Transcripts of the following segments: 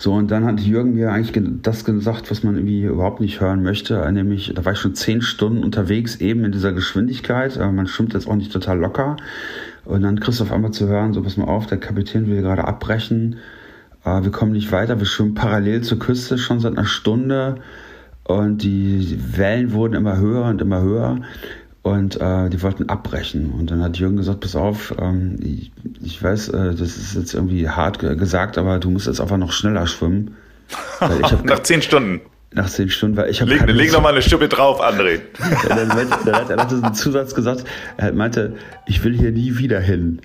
So, und dann hat Jürgen mir eigentlich das gesagt, was man irgendwie überhaupt nicht hören möchte, nämlich, da war ich schon zehn Stunden unterwegs, eben in dieser Geschwindigkeit, man schwimmt jetzt auch nicht total locker. Und dann kriegst du auf einmal zu hören, so pass mal auf, der Kapitän will gerade abbrechen, wir kommen nicht weiter, wir schwimmen parallel zur Küste schon seit einer Stunde. Und die Wellen wurden immer höher und immer höher und äh, die wollten abbrechen. Und dann hat Jürgen gesagt, pass auf, ähm, ich, ich, weiß, äh, das ist jetzt irgendwie hart gesagt, aber du musst jetzt einfach noch schneller schwimmen. Nach zehn Stunden. Nach zehn Stunden, weil ich habe. Leg, leg noch mal eine Stippe drauf, André. ja, dann, dann, dann, hat er einen Zusatz gesagt, er meinte, ich will hier nie wieder hin.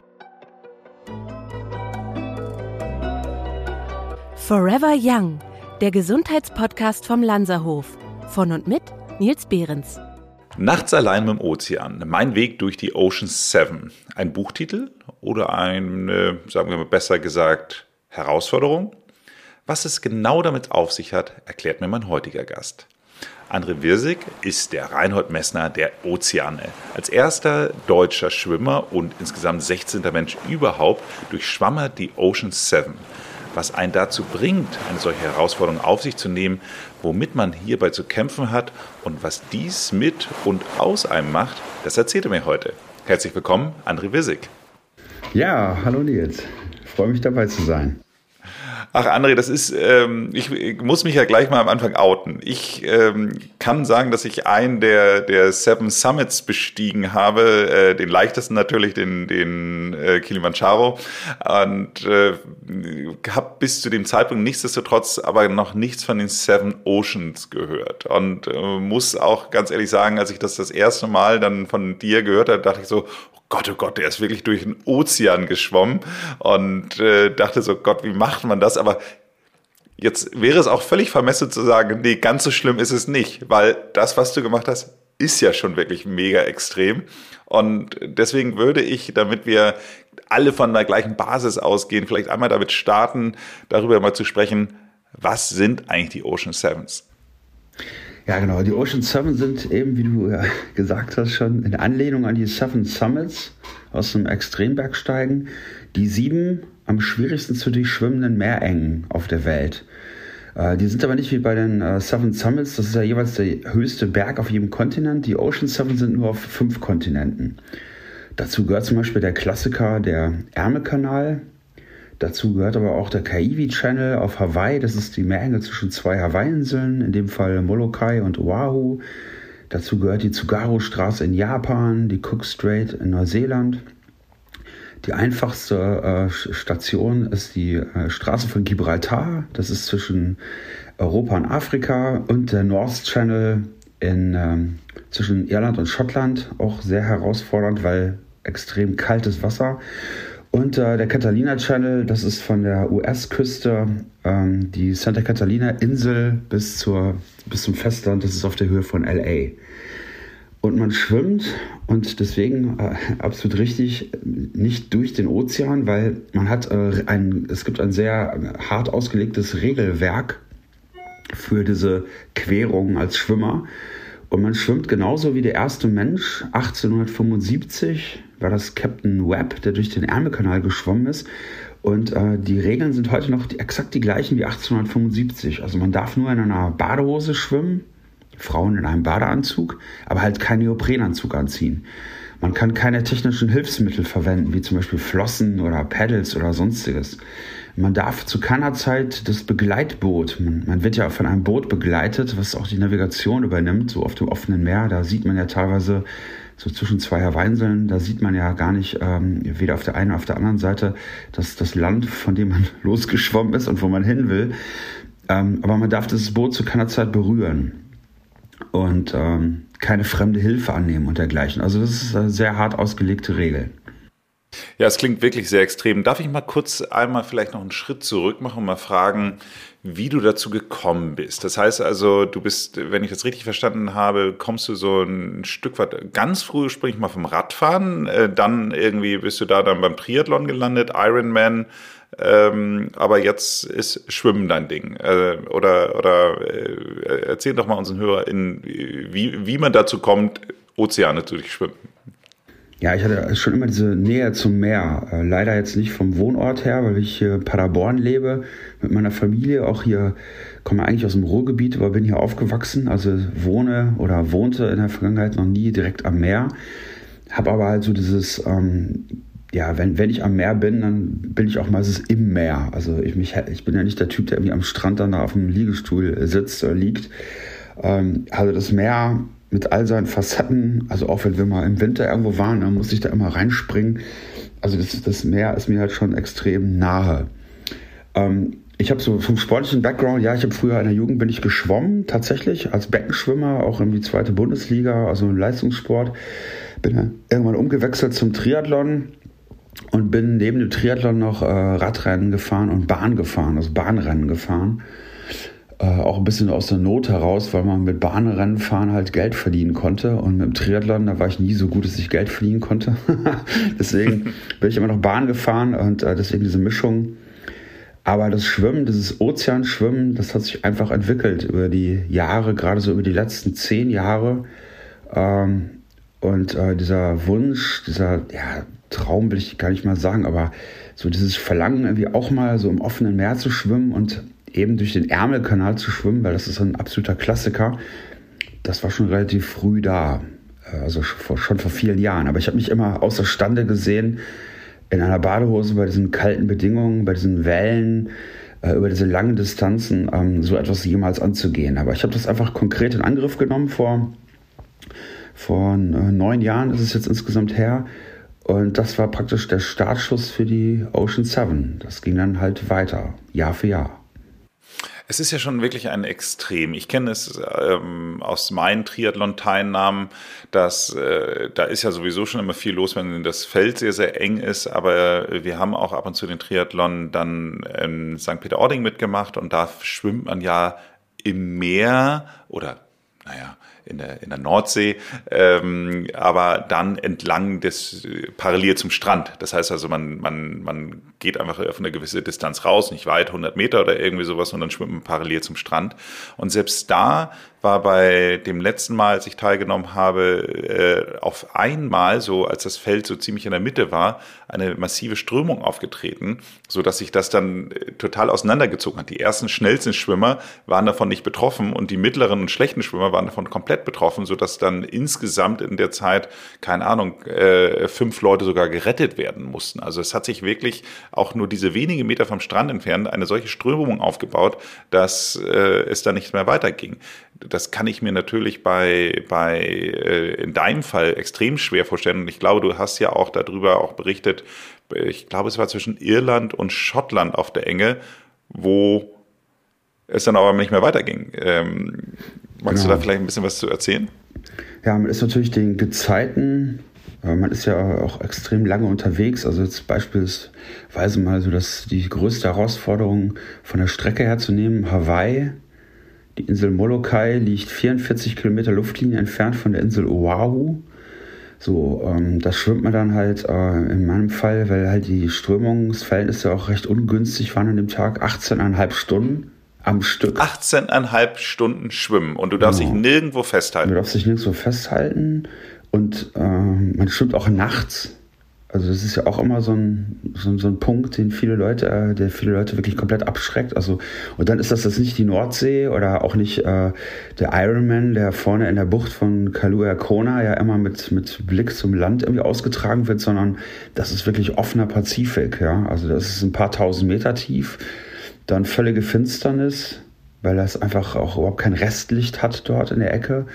Forever Young, der Gesundheitspodcast vom Lanzerhof. Von und mit Nils Behrens. Nachts allein mit dem Ozean. Mein Weg durch die Ocean Seven. Ein Buchtitel oder eine, sagen wir mal besser gesagt, Herausforderung? Was es genau damit auf sich hat, erklärt mir mein heutiger Gast. André Wirsig ist der Reinhold Messner der Ozeane. Als erster deutscher Schwimmer und insgesamt 16. Mensch überhaupt durchschwamm er die Ocean Seven was einen dazu bringt, eine solche Herausforderung auf sich zu nehmen, womit man hierbei zu kämpfen hat und was dies mit und aus einem macht, das erzählt er mir heute. Herzlich willkommen, André Wissig. Ja, hallo Nils. Ich freue mich dabei zu sein. Ach, André, das ist, ähm, ich, ich, muss mich ja gleich mal am Anfang outen. Ich ähm, kann sagen, dass ich einen der, der Seven Summits bestiegen habe, äh, den leichtesten natürlich, den, den äh, Kilimanjaro. Und äh, habe bis zu dem Zeitpunkt nichtsdestotrotz aber noch nichts von den Seven Oceans gehört. Und äh, muss auch ganz ehrlich sagen, als ich das das erste Mal dann von dir gehört habe, dachte ich so, Gott, oh Gott, der ist wirklich durch den Ozean geschwommen und äh, dachte so, Gott, wie macht man das? Aber jetzt wäre es auch völlig vermessen zu sagen, nee, ganz so schlimm ist es nicht, weil das, was du gemacht hast, ist ja schon wirklich mega extrem. Und deswegen würde ich, damit wir alle von der gleichen Basis ausgehen, vielleicht einmal damit starten, darüber mal zu sprechen, was sind eigentlich die Ocean Sevens? Ja, genau. Die Ocean Seven sind eben, wie du ja gesagt hast, schon in Anlehnung an die Seven Summits aus dem Extrembergsteigen, die sieben am schwierigsten zu durchschwimmenden Meerengen auf der Welt. Äh, die sind aber nicht wie bei den äh, Seven Summits, das ist ja jeweils der höchste Berg auf jedem Kontinent. Die Ocean Seven sind nur auf fünf Kontinenten. Dazu gehört zum Beispiel der Klassiker der Ärmelkanal, Dazu gehört aber auch der Kaiwi Channel auf Hawaii. Das ist die Meerenge zwischen zwei Hawaii-Inseln, in dem Fall Molokai und Oahu. Dazu gehört die Tsugaru-Straße in Japan, die Cook Strait in Neuseeland. Die einfachste äh, Station ist die äh, Straße von Gibraltar. Das ist zwischen Europa und Afrika. Und der North Channel in, ähm, zwischen Irland und Schottland. Auch sehr herausfordernd, weil extrem kaltes Wasser. Und äh, der Catalina Channel, das ist von der US-Küste, ähm, die Santa Catalina-Insel bis, bis zum Festland, das ist auf der Höhe von LA. Und man schwimmt und deswegen äh, absolut richtig nicht durch den Ozean, weil man hat äh, ein, es gibt ein sehr hart ausgelegtes Regelwerk für diese Querung als Schwimmer. Und man schwimmt genauso wie der erste Mensch 1875 war das Captain Webb, der durch den Ärmelkanal geschwommen ist. Und äh, die Regeln sind heute noch die, exakt die gleichen wie 1875. Also man darf nur in einer Badehose schwimmen, Frauen in einem Badeanzug, aber halt keinen Neoprenanzug anziehen. Man kann keine technischen Hilfsmittel verwenden, wie zum Beispiel Flossen oder Paddles oder sonstiges. Man darf zu keiner Zeit das Begleitboot, man, man, wird ja von einem Boot begleitet, was auch die Navigation übernimmt, so auf dem offenen Meer. Da sieht man ja teilweise so zwischen zwei Hawaiinseln, da sieht man ja gar nicht, ähm, weder auf der einen noch auf der anderen Seite, dass das Land, von dem man losgeschwommen ist und wo man hin will. Ähm, aber man darf das Boot zu keiner Zeit berühren und ähm, keine fremde Hilfe annehmen und dergleichen. Also das ist eine sehr hart ausgelegte Regel. Ja, es klingt wirklich sehr extrem. Darf ich mal kurz einmal vielleicht noch einen Schritt zurück machen und mal fragen, wie du dazu gekommen bist? Das heißt also, du bist, wenn ich das richtig verstanden habe, kommst du so ein Stück weit ganz früh, sprich mal vom Radfahren, äh, dann irgendwie bist du da dann beim Triathlon gelandet, Ironman, ähm, aber jetzt ist Schwimmen dein Ding. Äh, oder oder äh, erzähl doch mal unseren HörerInnen, wie, wie man dazu kommt, Ozeane zu durchschwimmen. Ja, ich hatte schon immer diese Nähe zum Meer. Äh, leider jetzt nicht vom Wohnort her, weil ich hier in Paderborn lebe. mit meiner Familie, auch hier, komme eigentlich aus dem Ruhrgebiet, aber bin hier aufgewachsen, also wohne oder wohnte in der Vergangenheit noch nie direkt am Meer, habe aber halt so dieses, ähm, ja, wenn, wenn ich am Meer bin, dann bin ich auch meistens im Meer. Also ich, mich, ich bin ja nicht der Typ, der irgendwie am Strand dann da auf dem Liegestuhl sitzt oder liegt. Ähm, also das Meer mit all seinen Facetten, also auch wenn wir mal im Winter irgendwo waren, dann muss ich da immer reinspringen. Also das, das Meer ist mir halt schon extrem nahe. Ähm, ich habe so vom sportlichen Background, ja, ich habe früher in der Jugend bin ich geschwommen, tatsächlich als Beckenschwimmer, auch in die zweite Bundesliga, also im Leistungssport. Bin dann irgendwann umgewechselt zum Triathlon und bin neben dem Triathlon noch äh, Radrennen gefahren und Bahn gefahren, also Bahnrennen gefahren. Äh, auch ein bisschen aus der Not heraus, weil man mit Bahnrennen fahren halt Geld verdienen konnte. Und mit dem Triathlon, da war ich nie so gut, dass ich Geld verdienen konnte. deswegen bin ich immer noch Bahn gefahren und äh, deswegen diese Mischung. Aber das Schwimmen, dieses Ozeanschwimmen, das hat sich einfach entwickelt über die Jahre, gerade so über die letzten zehn Jahre. Ähm, und äh, dieser Wunsch, dieser ja, Traum will ich gar nicht mal sagen, aber so dieses Verlangen, irgendwie auch mal so im offenen Meer zu schwimmen und eben durch den Ärmelkanal zu schwimmen, weil das ist ein absoluter Klassiker, das war schon relativ früh da. Also schon vor vielen Jahren. Aber ich habe mich immer außerstande gesehen, in einer Badehose bei diesen kalten Bedingungen, bei diesen Wellen, äh, über diese langen Distanzen, ähm, so etwas jemals anzugehen. Aber ich habe das einfach konkret in Angriff genommen vor, vor äh, neun Jahren ist es jetzt insgesamt her und das war praktisch der Startschuss für die Ocean 7. Das ging dann halt weiter, Jahr für Jahr. Es ist ja schon wirklich ein Extrem. Ich kenne es ähm, aus meinen Triathlon-Teilnahmen, dass äh, da ist ja sowieso schon immer viel los, wenn das Feld sehr, sehr eng ist. Aber wir haben auch ab und zu den Triathlon dann in St. Peter-Ording mitgemacht und da schwimmt man ja im Meer oder naja, in der, in der Nordsee, ähm, aber dann entlang des, parallel zum Strand. Das heißt also, man, man, man geht einfach auf eine gewisse Distanz raus, nicht weit, 100 Meter oder irgendwie sowas, und dann schwimmt man parallel zum Strand. Und selbst da war bei dem letzten Mal, als ich teilgenommen habe, äh, auf einmal, so als das Feld so ziemlich in der Mitte war, eine massive Strömung aufgetreten, so dass sich das dann äh, total auseinandergezogen hat. Die ersten schnellsten Schwimmer waren davon nicht betroffen und die mittleren und schlechten Schwimmer waren davon komplett betroffen, so dass dann insgesamt in der Zeit, keine Ahnung, äh, fünf Leute sogar gerettet werden mussten. Also es hat sich wirklich auch nur diese wenige Meter vom Strand entfernt eine solche Strömung aufgebaut, dass äh, es da nicht mehr weiterging das kann ich mir natürlich bei, bei äh, in deinem Fall extrem schwer vorstellen. Und ich glaube, du hast ja auch darüber auch berichtet, ich glaube, es war zwischen Irland und Schottland auf der Enge, wo es dann aber nicht mehr weiterging. Ähm, magst genau. du da vielleicht ein bisschen was zu erzählen? Ja, man ist natürlich den Gezeiten, man ist ja auch extrem lange unterwegs. Also jetzt beispielsweise mal so, dass die größte Herausforderung von der Strecke her zu nehmen, Hawaii die Insel Molokai liegt 44 Kilometer Luftlinie entfernt von der Insel Oahu. So, ähm, das schwimmt man dann halt äh, in meinem Fall, weil halt die Strömungsverhältnisse auch recht ungünstig waren an dem Tag. 18,5 Stunden am Stück. 18,5 Stunden schwimmen und du darfst genau. dich nirgendwo festhalten. Du darfst dich nirgendwo festhalten und äh, man schwimmt auch nachts. Also das ist ja auch immer so ein, so, so ein Punkt, den viele Leute, äh, der viele Leute wirklich komplett abschreckt. Also und dann ist das jetzt nicht die Nordsee oder auch nicht äh, der Ironman, der vorne in der Bucht von Kaluya Kona ja immer mit mit Blick zum Land irgendwie ausgetragen wird, sondern das ist wirklich offener Pazifik. Ja, also das ist ein paar tausend Meter tief, dann völlige Finsternis, weil das einfach auch überhaupt kein Restlicht hat dort in der Ecke.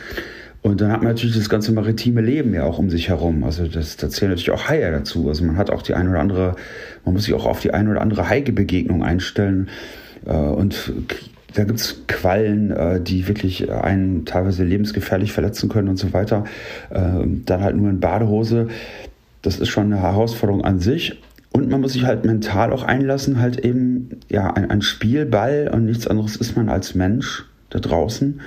Und dann hat man natürlich das ganze maritime Leben ja auch um sich herum. Also das, da zählen natürlich auch Haie dazu. Also man hat auch die eine oder andere, man muss sich auch auf die eine oder andere Haie-Begegnung einstellen. Äh, und da gibt's Quallen, äh, die wirklich einen teilweise lebensgefährlich verletzen können und so weiter. Äh, dann halt nur in Badehose. Das ist schon eine Herausforderung an sich. Und man muss sich halt mental auch einlassen, halt eben, ja, ein, ein Spielball und nichts anderes ist man als Mensch da draußen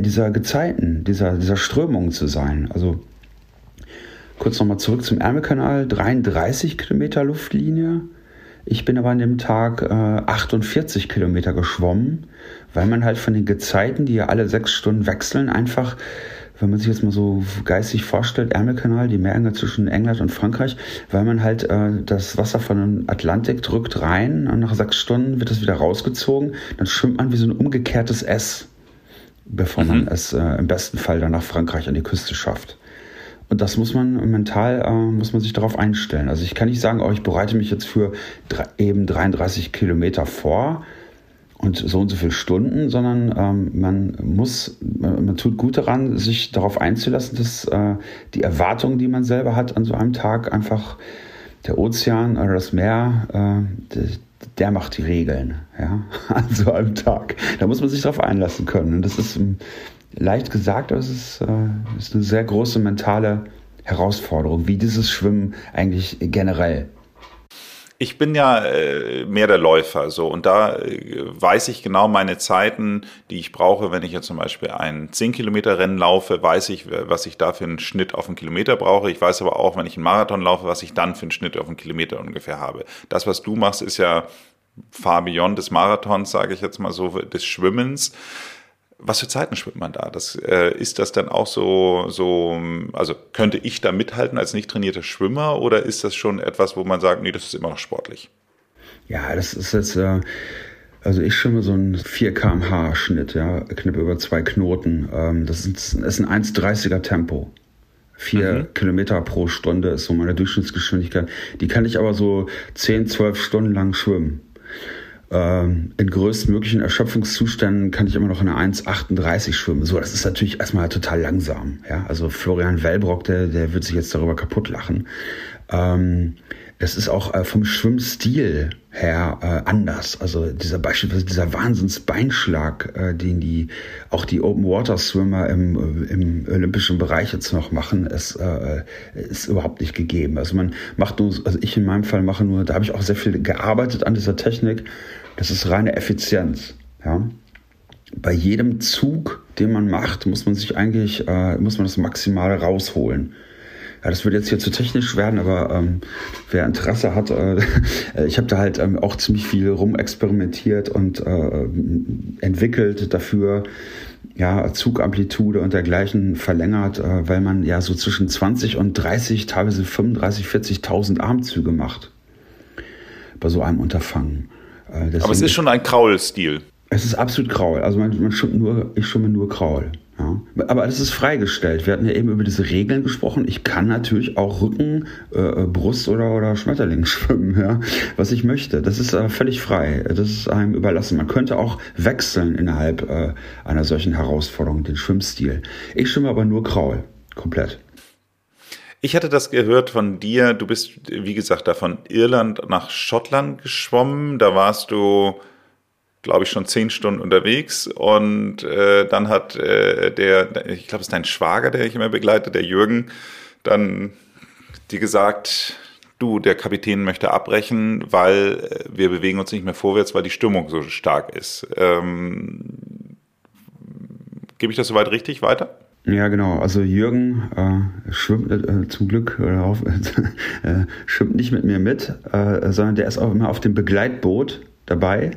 dieser Gezeiten, dieser, dieser Strömung zu sein. Also kurz nochmal zurück zum Ärmelkanal, 33 Kilometer Luftlinie. Ich bin aber an dem Tag äh, 48 Kilometer geschwommen, weil man halt von den Gezeiten, die ja alle sechs Stunden wechseln, einfach wenn man sich jetzt mal so geistig vorstellt, Ärmelkanal, die Meerenge zwischen England und Frankreich, weil man halt äh, das Wasser von dem Atlantik drückt rein und nach sechs Stunden wird es wieder rausgezogen, dann schwimmt man wie so ein umgekehrtes S, bevor mhm. man es äh, im besten Fall dann nach Frankreich an die Küste schafft. Und das muss man mental, äh, muss man sich darauf einstellen. Also ich kann nicht sagen, oh, ich bereite mich jetzt für eben 33 Kilometer vor und so und so viele Stunden, sondern ähm, man muss, man tut gut daran, sich darauf einzulassen, dass äh, die Erwartungen, die man selber hat an so einem Tag, einfach der Ozean oder das Meer, äh, der, macht die Regeln, ja, an so einem Tag. Da muss man sich darauf einlassen können. Und das ist leicht gesagt, aber es ist, äh, ist eine sehr große mentale Herausforderung, wie dieses Schwimmen eigentlich generell. Ich bin ja äh, mehr der Läufer, so und da äh, weiß ich genau meine Zeiten, die ich brauche, wenn ich jetzt zum Beispiel ein 10 Kilometer Rennen laufe, weiß ich, was ich da für einen Schnitt auf einen Kilometer brauche. Ich weiß aber auch, wenn ich einen Marathon laufe, was ich dann für einen Schnitt auf einen Kilometer ungefähr habe. Das, was du machst, ist ja far beyond des Marathons, sage ich jetzt mal so, des Schwimmens. Was für Zeiten schwimmt man da? Das, äh, ist das dann auch so, so, also könnte ich da mithalten als nicht trainierter Schwimmer oder ist das schon etwas, wo man sagt, nee, das ist immer noch sportlich? Ja, das ist jetzt, äh, also ich schwimme so einen 4 kmh Schnitt, ja, knapp über zwei Knoten. Ähm, das ist, ist ein 1,30er Tempo. Vier mhm. Kilometer pro Stunde ist so meine Durchschnittsgeschwindigkeit. Die kann ich aber so 10, 12 Stunden lang schwimmen. Ähm, in größtmöglichen Erschöpfungszuständen kann ich immer noch eine 1,38 schwimmen. So, das ist natürlich erstmal total langsam. Ja, also Florian Wellbrock, der, der wird sich jetzt darüber kaputt lachen. Ähm, es ist auch äh, vom Schwimmstil her äh, anders. Also dieser beispielsweise dieser Wahnsinnsbeinschlag, äh, den die auch die Open Water Swimmer im, im olympischen Bereich jetzt noch machen, ist, äh, ist überhaupt nicht gegeben. Also man macht nur, also ich in meinem Fall mache nur, da habe ich auch sehr viel gearbeitet an dieser Technik. Das ist reine Effizienz. Ja. Bei jedem Zug, den man macht, muss man sich eigentlich, äh, muss man das Maximale rausholen. Ja, das würde jetzt hier zu technisch werden, aber ähm, wer Interesse hat, äh, ich habe da halt ähm, auch ziemlich viel rumexperimentiert und äh, entwickelt dafür, ja, Zugamplitude und dergleichen verlängert, äh, weil man ja so zwischen 20 und 30, teilweise 35, 40.000 Armzüge macht bei so einem Unterfangen. Äh, aber es ist schon ein Kraul-Stil. Es ist absolut Kraul. Also man, man schwimmt nur, ich schwimme nur Kraul. Ja. Aber das ist freigestellt. Wir hatten ja eben über diese Regeln gesprochen. Ich kann natürlich auch Rücken, äh, Brust oder, oder Schmetterling schwimmen, ja, was ich möchte. Das ist äh, völlig frei. Das ist einem überlassen. Man könnte auch wechseln innerhalb äh, einer solchen Herausforderung, den Schwimmstil. Ich schwimme aber nur Kraul, komplett. Ich hatte das gehört von dir. Du bist, wie gesagt, da von Irland nach Schottland geschwommen. Da warst du glaube ich, schon zehn Stunden unterwegs. Und äh, dann hat äh, der, ich glaube, es ist dein Schwager, der dich immer begleitet, der Jürgen, dann dir gesagt, du, der Kapitän möchte abbrechen, weil äh, wir bewegen uns nicht mehr vorwärts, weil die Stimmung so stark ist. Ähm, Gebe ich das soweit richtig weiter? Ja, genau. Also Jürgen äh, schwimmt äh, zum Glück äh, auf, äh, schwimmt nicht mit mir mit, äh, sondern der ist auch immer auf dem Begleitboot dabei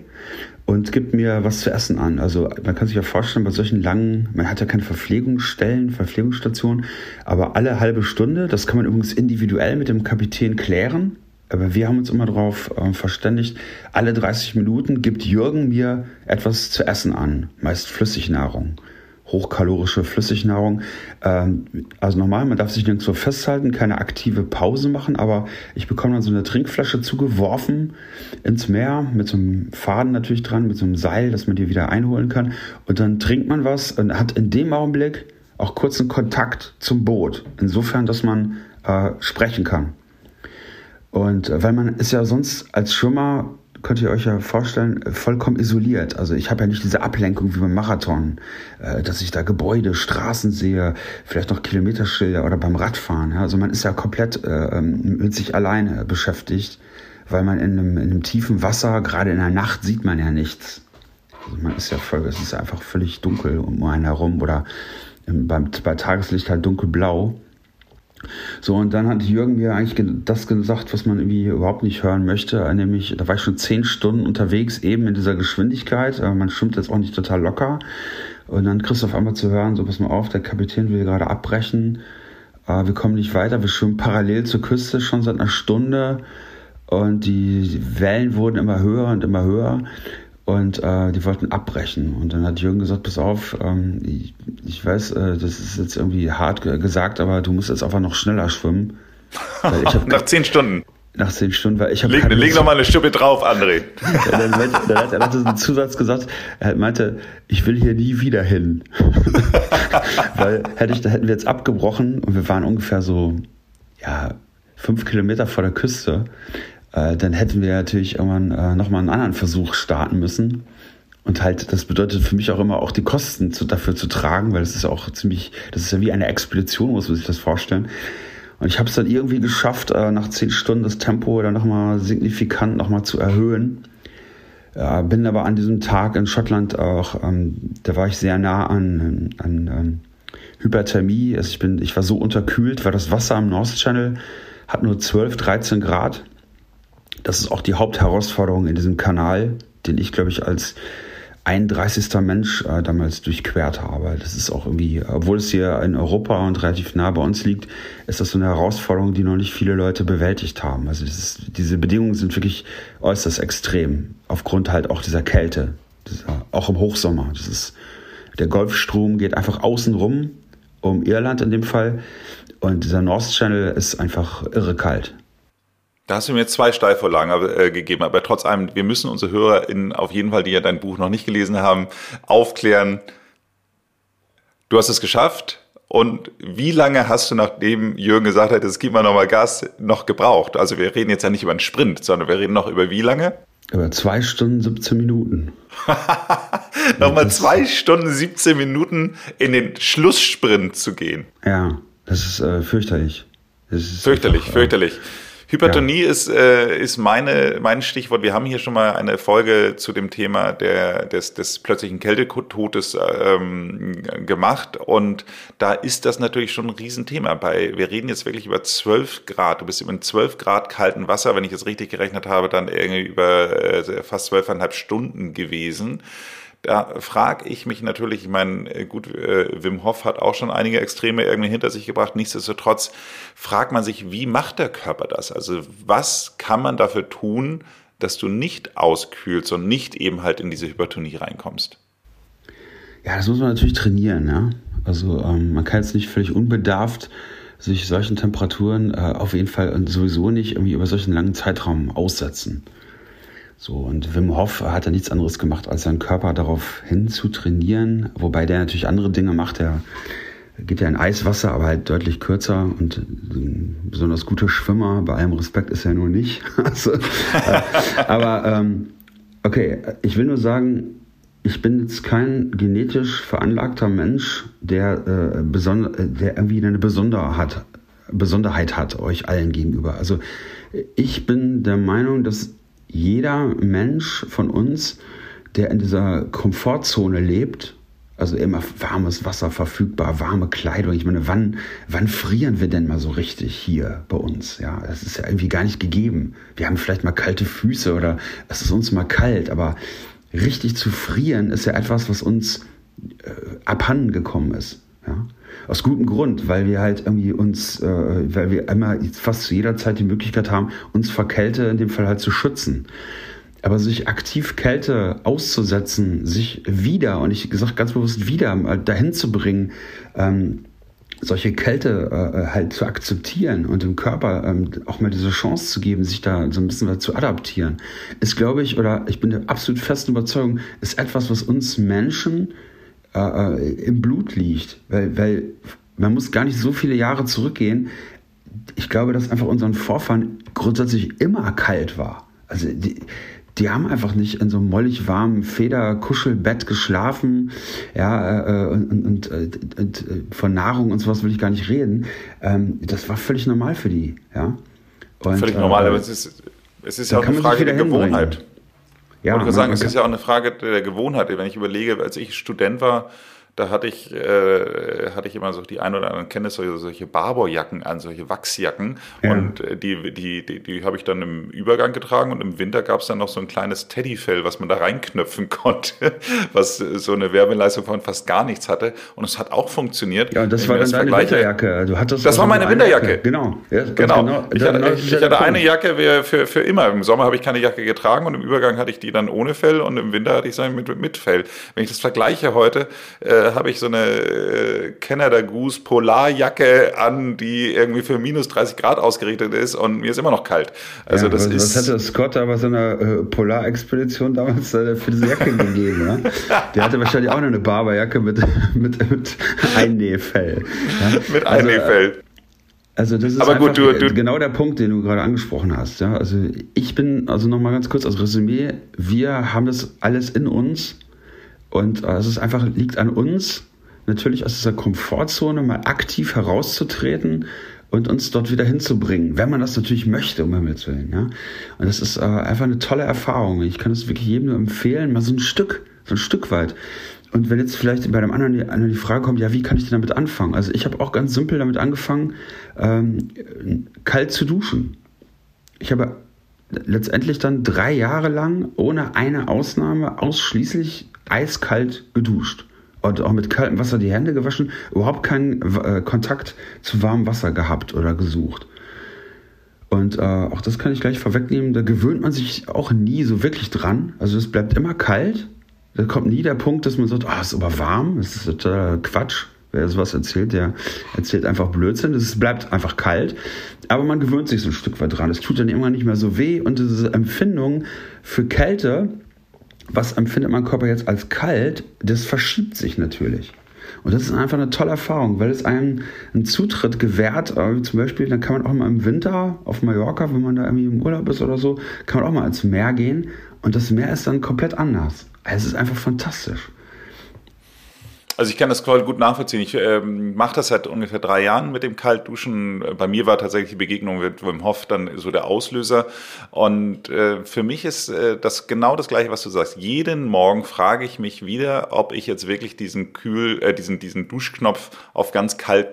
und gibt mir was zu essen an. Also man kann sich ja vorstellen, bei solchen langen, man hat ja keine Verpflegungsstellen, Verpflegungsstationen, aber alle halbe Stunde, das kann man übrigens individuell mit dem Kapitän klären. Aber wir haben uns immer darauf äh, verständigt, alle 30 Minuten gibt Jürgen mir etwas zu essen an, meist Flüssignahrung hochkalorische Flüssignahrung. Ähm, also normal, man darf sich nirgendwo festhalten, keine aktive Pause machen, aber ich bekomme dann so eine Trinkflasche zugeworfen ins Meer mit so einem Faden natürlich dran, mit so einem Seil, dass man die wieder einholen kann. Und dann trinkt man was und hat in dem Augenblick auch kurzen Kontakt zum Boot. Insofern, dass man äh, sprechen kann. Und äh, weil man ist ja sonst als Schwimmer könnt ihr euch ja vorstellen, vollkommen isoliert. Also ich habe ja nicht diese Ablenkung wie beim Marathon, äh, dass ich da Gebäude, Straßen sehe, vielleicht noch Kilometerschilder oder beim Radfahren. Also man ist ja komplett äh, ähm, mit sich alleine beschäftigt, weil man in einem, in einem tiefen Wasser, gerade in der Nacht, sieht man ja nichts. Also man ist ja voll, es ist einfach völlig dunkel um einen herum oder beim, bei Tageslicht halt dunkelblau. So, und dann hat Jürgen mir eigentlich das gesagt, was man irgendwie überhaupt nicht hören möchte, nämlich, da war ich schon zehn Stunden unterwegs, eben in dieser Geschwindigkeit, man schwimmt jetzt auch nicht total locker. Und dann kriegst du auf einmal zu hören, so pass mal auf, der Kapitän will gerade abbrechen, wir kommen nicht weiter, wir schwimmen parallel zur Küste schon seit einer Stunde und die Wellen wurden immer höher und immer höher und äh, die wollten abbrechen. Und dann hat Jürgen gesagt, pass auf, ähm, ich, ich, weiß, äh, das ist jetzt irgendwie hart gesagt, aber du musst jetzt einfach noch schneller schwimmen. Nach zehn Stunden. Nach zehn Stunden, weil ich habe. Leg, leg noch mal eine Stippe drauf, André. dann, dann, dann, hat, er so einen Zusatz gesagt, er meinte, ich will hier nie wieder hin. weil hätte ich, da hätten wir jetzt abgebrochen und wir waren ungefähr so, ja, fünf Kilometer vor der Küste äh, dann hätten wir natürlich irgendwann äh, nochmal einen anderen Versuch starten müssen. Und halt, das bedeutet für mich auch immer auch die Kosten zu, dafür zu tragen, weil das ist auch ziemlich, das ist ja wie eine Expedition, muss man sich das vorstellen. Und ich habe es dann irgendwie geschafft, äh, nach zehn Stunden das Tempo dann nochmal signifikant nochmal zu erhöhen. Äh, bin aber an diesem Tag in Schottland auch, ähm, da war ich sehr nah an, an ähm, Hyperthermie. Also ich bin, ich war so unterkühlt, weil das Wasser am North Channel hat nur 12, 13 Grad das ist auch die Hauptherausforderung in diesem Kanal, den ich, glaube ich, als 31. Mensch äh, damals durchquert habe. Das ist auch irgendwie, obwohl es hier in Europa und relativ nah bei uns liegt, ist das so eine Herausforderung, die noch nicht viele Leute bewältigt haben. Also ist, diese Bedingungen sind wirklich äußerst extrem, aufgrund halt auch dieser Kälte, dieser, auch im Hochsommer. Das ist, der Golfstrom geht einfach außen rum, um Irland in dem Fall, und dieser North Channel ist einfach irre kalt. Da hast du mir zwei Steilvorlagen äh, gegeben, aber trotz allem, wir müssen unsere HörerInnen auf jeden Fall, die ja dein Buch noch nicht gelesen haben, aufklären. Du hast es geschafft. Und wie lange hast du, nachdem Jürgen gesagt hat, es gibt mal nochmal Gas, noch gebraucht? Also wir reden jetzt ja nicht über einen Sprint, sondern wir reden noch über wie lange? Über zwei Stunden, 17 Minuten. nochmal zwei Stunden, 17 Minuten in den Schlusssprint zu gehen. Ja, das ist äh, fürchterlich. Das ist fürchterlich, einfach, äh, fürchterlich. Hypertonie ja. ist, äh, ist meine, mein Stichwort. Wir haben hier schon mal eine Folge zu dem Thema der, des, des plötzlichen Kältetodes ähm, gemacht. Und da ist das natürlich schon ein Riesenthema. Bei, wir reden jetzt wirklich über 12 Grad. Du bist in 12 Grad kalten Wasser, wenn ich es richtig gerechnet habe, dann irgendwie über äh, fast zwölfeinhalb Stunden gewesen. Da frage ich mich natürlich, ich meine, äh, gut, äh, Wim Hof hat auch schon einige Extreme irgendwie hinter sich gebracht. Nichtsdestotrotz fragt man sich, wie macht der Körper das? Also was kann man dafür tun, dass du nicht auskühlst und nicht eben halt in diese Hypertonie reinkommst? Ja, das muss man natürlich trainieren. Ja? Also ähm, man kann jetzt nicht völlig unbedarft sich solchen Temperaturen äh, auf jeden Fall und sowieso nicht irgendwie über solchen langen Zeitraum aussetzen. So, und Wim Hof hat ja nichts anderes gemacht, als seinen Körper darauf hin zu trainieren, wobei der natürlich andere Dinge macht. Er geht ja in Eiswasser, aber halt deutlich kürzer und ein besonders guter Schwimmer. Bei allem Respekt ist er nur nicht. also, äh, aber ähm, okay, ich will nur sagen, ich bin jetzt kein genetisch veranlagter Mensch, der, äh, besonder, der irgendwie eine Besonderheit hat, Besonderheit hat euch allen gegenüber. Also ich bin der Meinung, dass jeder Mensch von uns, der in dieser Komfortzone lebt, also immer warmes Wasser verfügbar, warme Kleidung. Ich meine, wann, wann frieren wir denn mal so richtig hier bei uns? Ja, das ist ja irgendwie gar nicht gegeben. Wir haben vielleicht mal kalte Füße oder es ist uns mal kalt, aber richtig zu frieren ist ja etwas, was uns äh, abhanden gekommen ist. Ja? Aus gutem Grund, weil wir halt irgendwie uns, äh, weil wir immer fast zu jeder Zeit die Möglichkeit haben, uns vor Kälte in dem Fall halt zu schützen. Aber sich aktiv Kälte auszusetzen, sich wieder, und ich gesagt ganz bewusst wieder dahin zu bringen, ähm, solche Kälte äh, halt zu akzeptieren und dem Körper ähm, auch mal diese Chance zu geben, sich da so ein bisschen zu adaptieren, ist, glaube ich, oder ich bin der absolut festen Überzeugung, ist etwas, was uns Menschen äh, äh, im Blut liegt. Weil, weil man muss gar nicht so viele Jahre zurückgehen. Ich glaube, dass einfach unseren Vorfahren grundsätzlich immer kalt war. Also die, die haben einfach nicht in so einem mollig warmen Federkuschelbett geschlafen, ja, äh, und, und, und, und, äh, von Nahrung und sowas will ich gar nicht reden. Ähm, das war völlig normal für die, ja. Und, völlig normal, äh, aber es ist, es ist ja auch eine Frage der Gewohnheit. Ja, ich sagen, es ist ja auch eine Frage der Gewohnheit. Wenn ich überlege, als ich Student war, da hatte ich, äh, hatte ich immer so die ein oder anderen Kenntnis, solche, solche Barbourjacken an, solche Wachsjacken. Ja. Und äh, die, die, die, die habe ich dann im Übergang getragen und im Winter gab es dann noch so ein kleines Teddyfell, was man da reinknöpfen konnte, was so eine Werbeleistung von fast gar nichts hatte. Und es hat auch funktioniert. Ja, das war dann deine Winterjacke. Du hattest das war meine Winterjacke. Genau. Ja, genau. genau. Ich hatte, ich, ich hatte eine Jacke für, für immer. Im Sommer habe ich keine Jacke getragen und im Übergang hatte ich die dann ohne Fell und im Winter hatte ich sie mit, mit Fell. Wenn ich das vergleiche heute, äh, habe ich so eine äh, Canada Goose Polarjacke an, die irgendwie für minus 30 Grad ausgerichtet ist und mir ist immer noch kalt. Also ja, das was, ist. Was hätte Scott aber so einer äh, Polarexpedition damals äh, für diese Jacke gegeben? Ja? Der hatte wahrscheinlich auch noch eine Barberjacke mit, mit, mit Einnähfell. Ja? mit also, Einnähfell. Äh, also das ist gut, du, du genau der Punkt, den du gerade angesprochen hast. Ja? Also ich bin, also nochmal ganz kurz als Resümee, wir haben das alles in uns und äh, es ist einfach, liegt an uns, natürlich aus dieser Komfortzone mal aktiv herauszutreten und uns dort wieder hinzubringen, wenn man das natürlich möchte, um Himmels Willen. Ja? Und das ist äh, einfach eine tolle Erfahrung. Ich kann es wirklich jedem nur empfehlen, mal so ein Stück, so ein Stück weit. Und wenn jetzt vielleicht bei dem anderen die, die Frage kommt, ja, wie kann ich denn damit anfangen? Also ich habe auch ganz simpel damit angefangen, ähm, kalt zu duschen. Ich habe letztendlich dann drei Jahre lang ohne eine Ausnahme ausschließlich eiskalt geduscht und auch mit kaltem Wasser die Hände gewaschen, überhaupt keinen äh, Kontakt zu warmem Wasser gehabt oder gesucht. Und äh, auch das kann ich gleich vorwegnehmen, da gewöhnt man sich auch nie so wirklich dran. Also es bleibt immer kalt. Da kommt nie der Punkt, dass man sagt, oh, ist aber warm. Das ist total Quatsch. Wer sowas erzählt, der erzählt einfach Blödsinn. Es bleibt einfach kalt. Aber man gewöhnt sich so ein Stück weit dran. Es tut dann irgendwann nicht mehr so weh. Und diese Empfindung für Kälte, was empfindet mein Körper jetzt als kalt, das verschiebt sich natürlich. Und das ist einfach eine tolle Erfahrung, weil es einem einen Zutritt gewährt. Äh, zum Beispiel, dann kann man auch mal im Winter auf Mallorca, wenn man da irgendwie im Urlaub ist oder so, kann man auch mal ins Meer gehen. Und das Meer ist dann komplett anders. Also es ist einfach fantastisch. Also ich kann das gut nachvollziehen. Ich ähm, mache das seit ungefähr drei Jahren mit dem Kaltduschen. Bei mir war tatsächlich die Begegnung mit Wim Hof dann so der Auslöser. Und äh, für mich ist äh, das genau das Gleiche, was du sagst. Jeden Morgen frage ich mich wieder, ob ich jetzt wirklich diesen Kühl, äh, diesen, diesen Duschknopf auf ganz kalt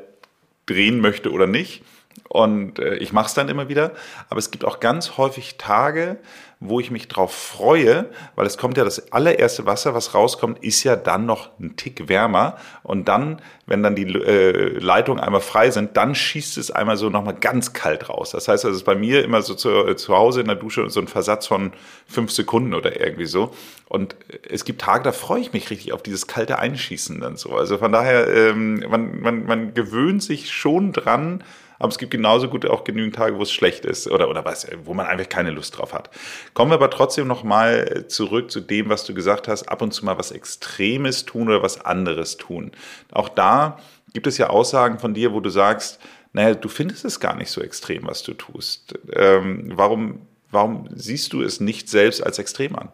drehen möchte oder nicht. Und äh, ich mache es dann immer wieder. Aber es gibt auch ganz häufig Tage, wo ich mich drauf freue, weil es kommt ja das allererste Wasser, was rauskommt, ist ja dann noch ein Tick wärmer. Und dann, wenn dann die äh, Leitungen einmal frei sind, dann schießt es einmal so nochmal ganz kalt raus. Das heißt, es ist bei mir immer so zu, äh, zu Hause in der Dusche so ein Versatz von fünf Sekunden oder irgendwie so. Und es gibt Tage, da freue ich mich richtig auf dieses kalte Einschießen dann so. Also von daher, ähm, man, man, man gewöhnt sich schon dran, aber es gibt genauso gut auch genügend Tage, wo es schlecht ist oder, oder was, wo man einfach keine Lust drauf hat. Kommen wir aber trotzdem nochmal zurück zu dem, was du gesagt hast, ab und zu mal was Extremes tun oder was anderes tun. Auch da gibt es ja Aussagen von dir, wo du sagst, naja, du findest es gar nicht so extrem, was du tust. Ähm, warum, warum siehst du es nicht selbst als extrem an?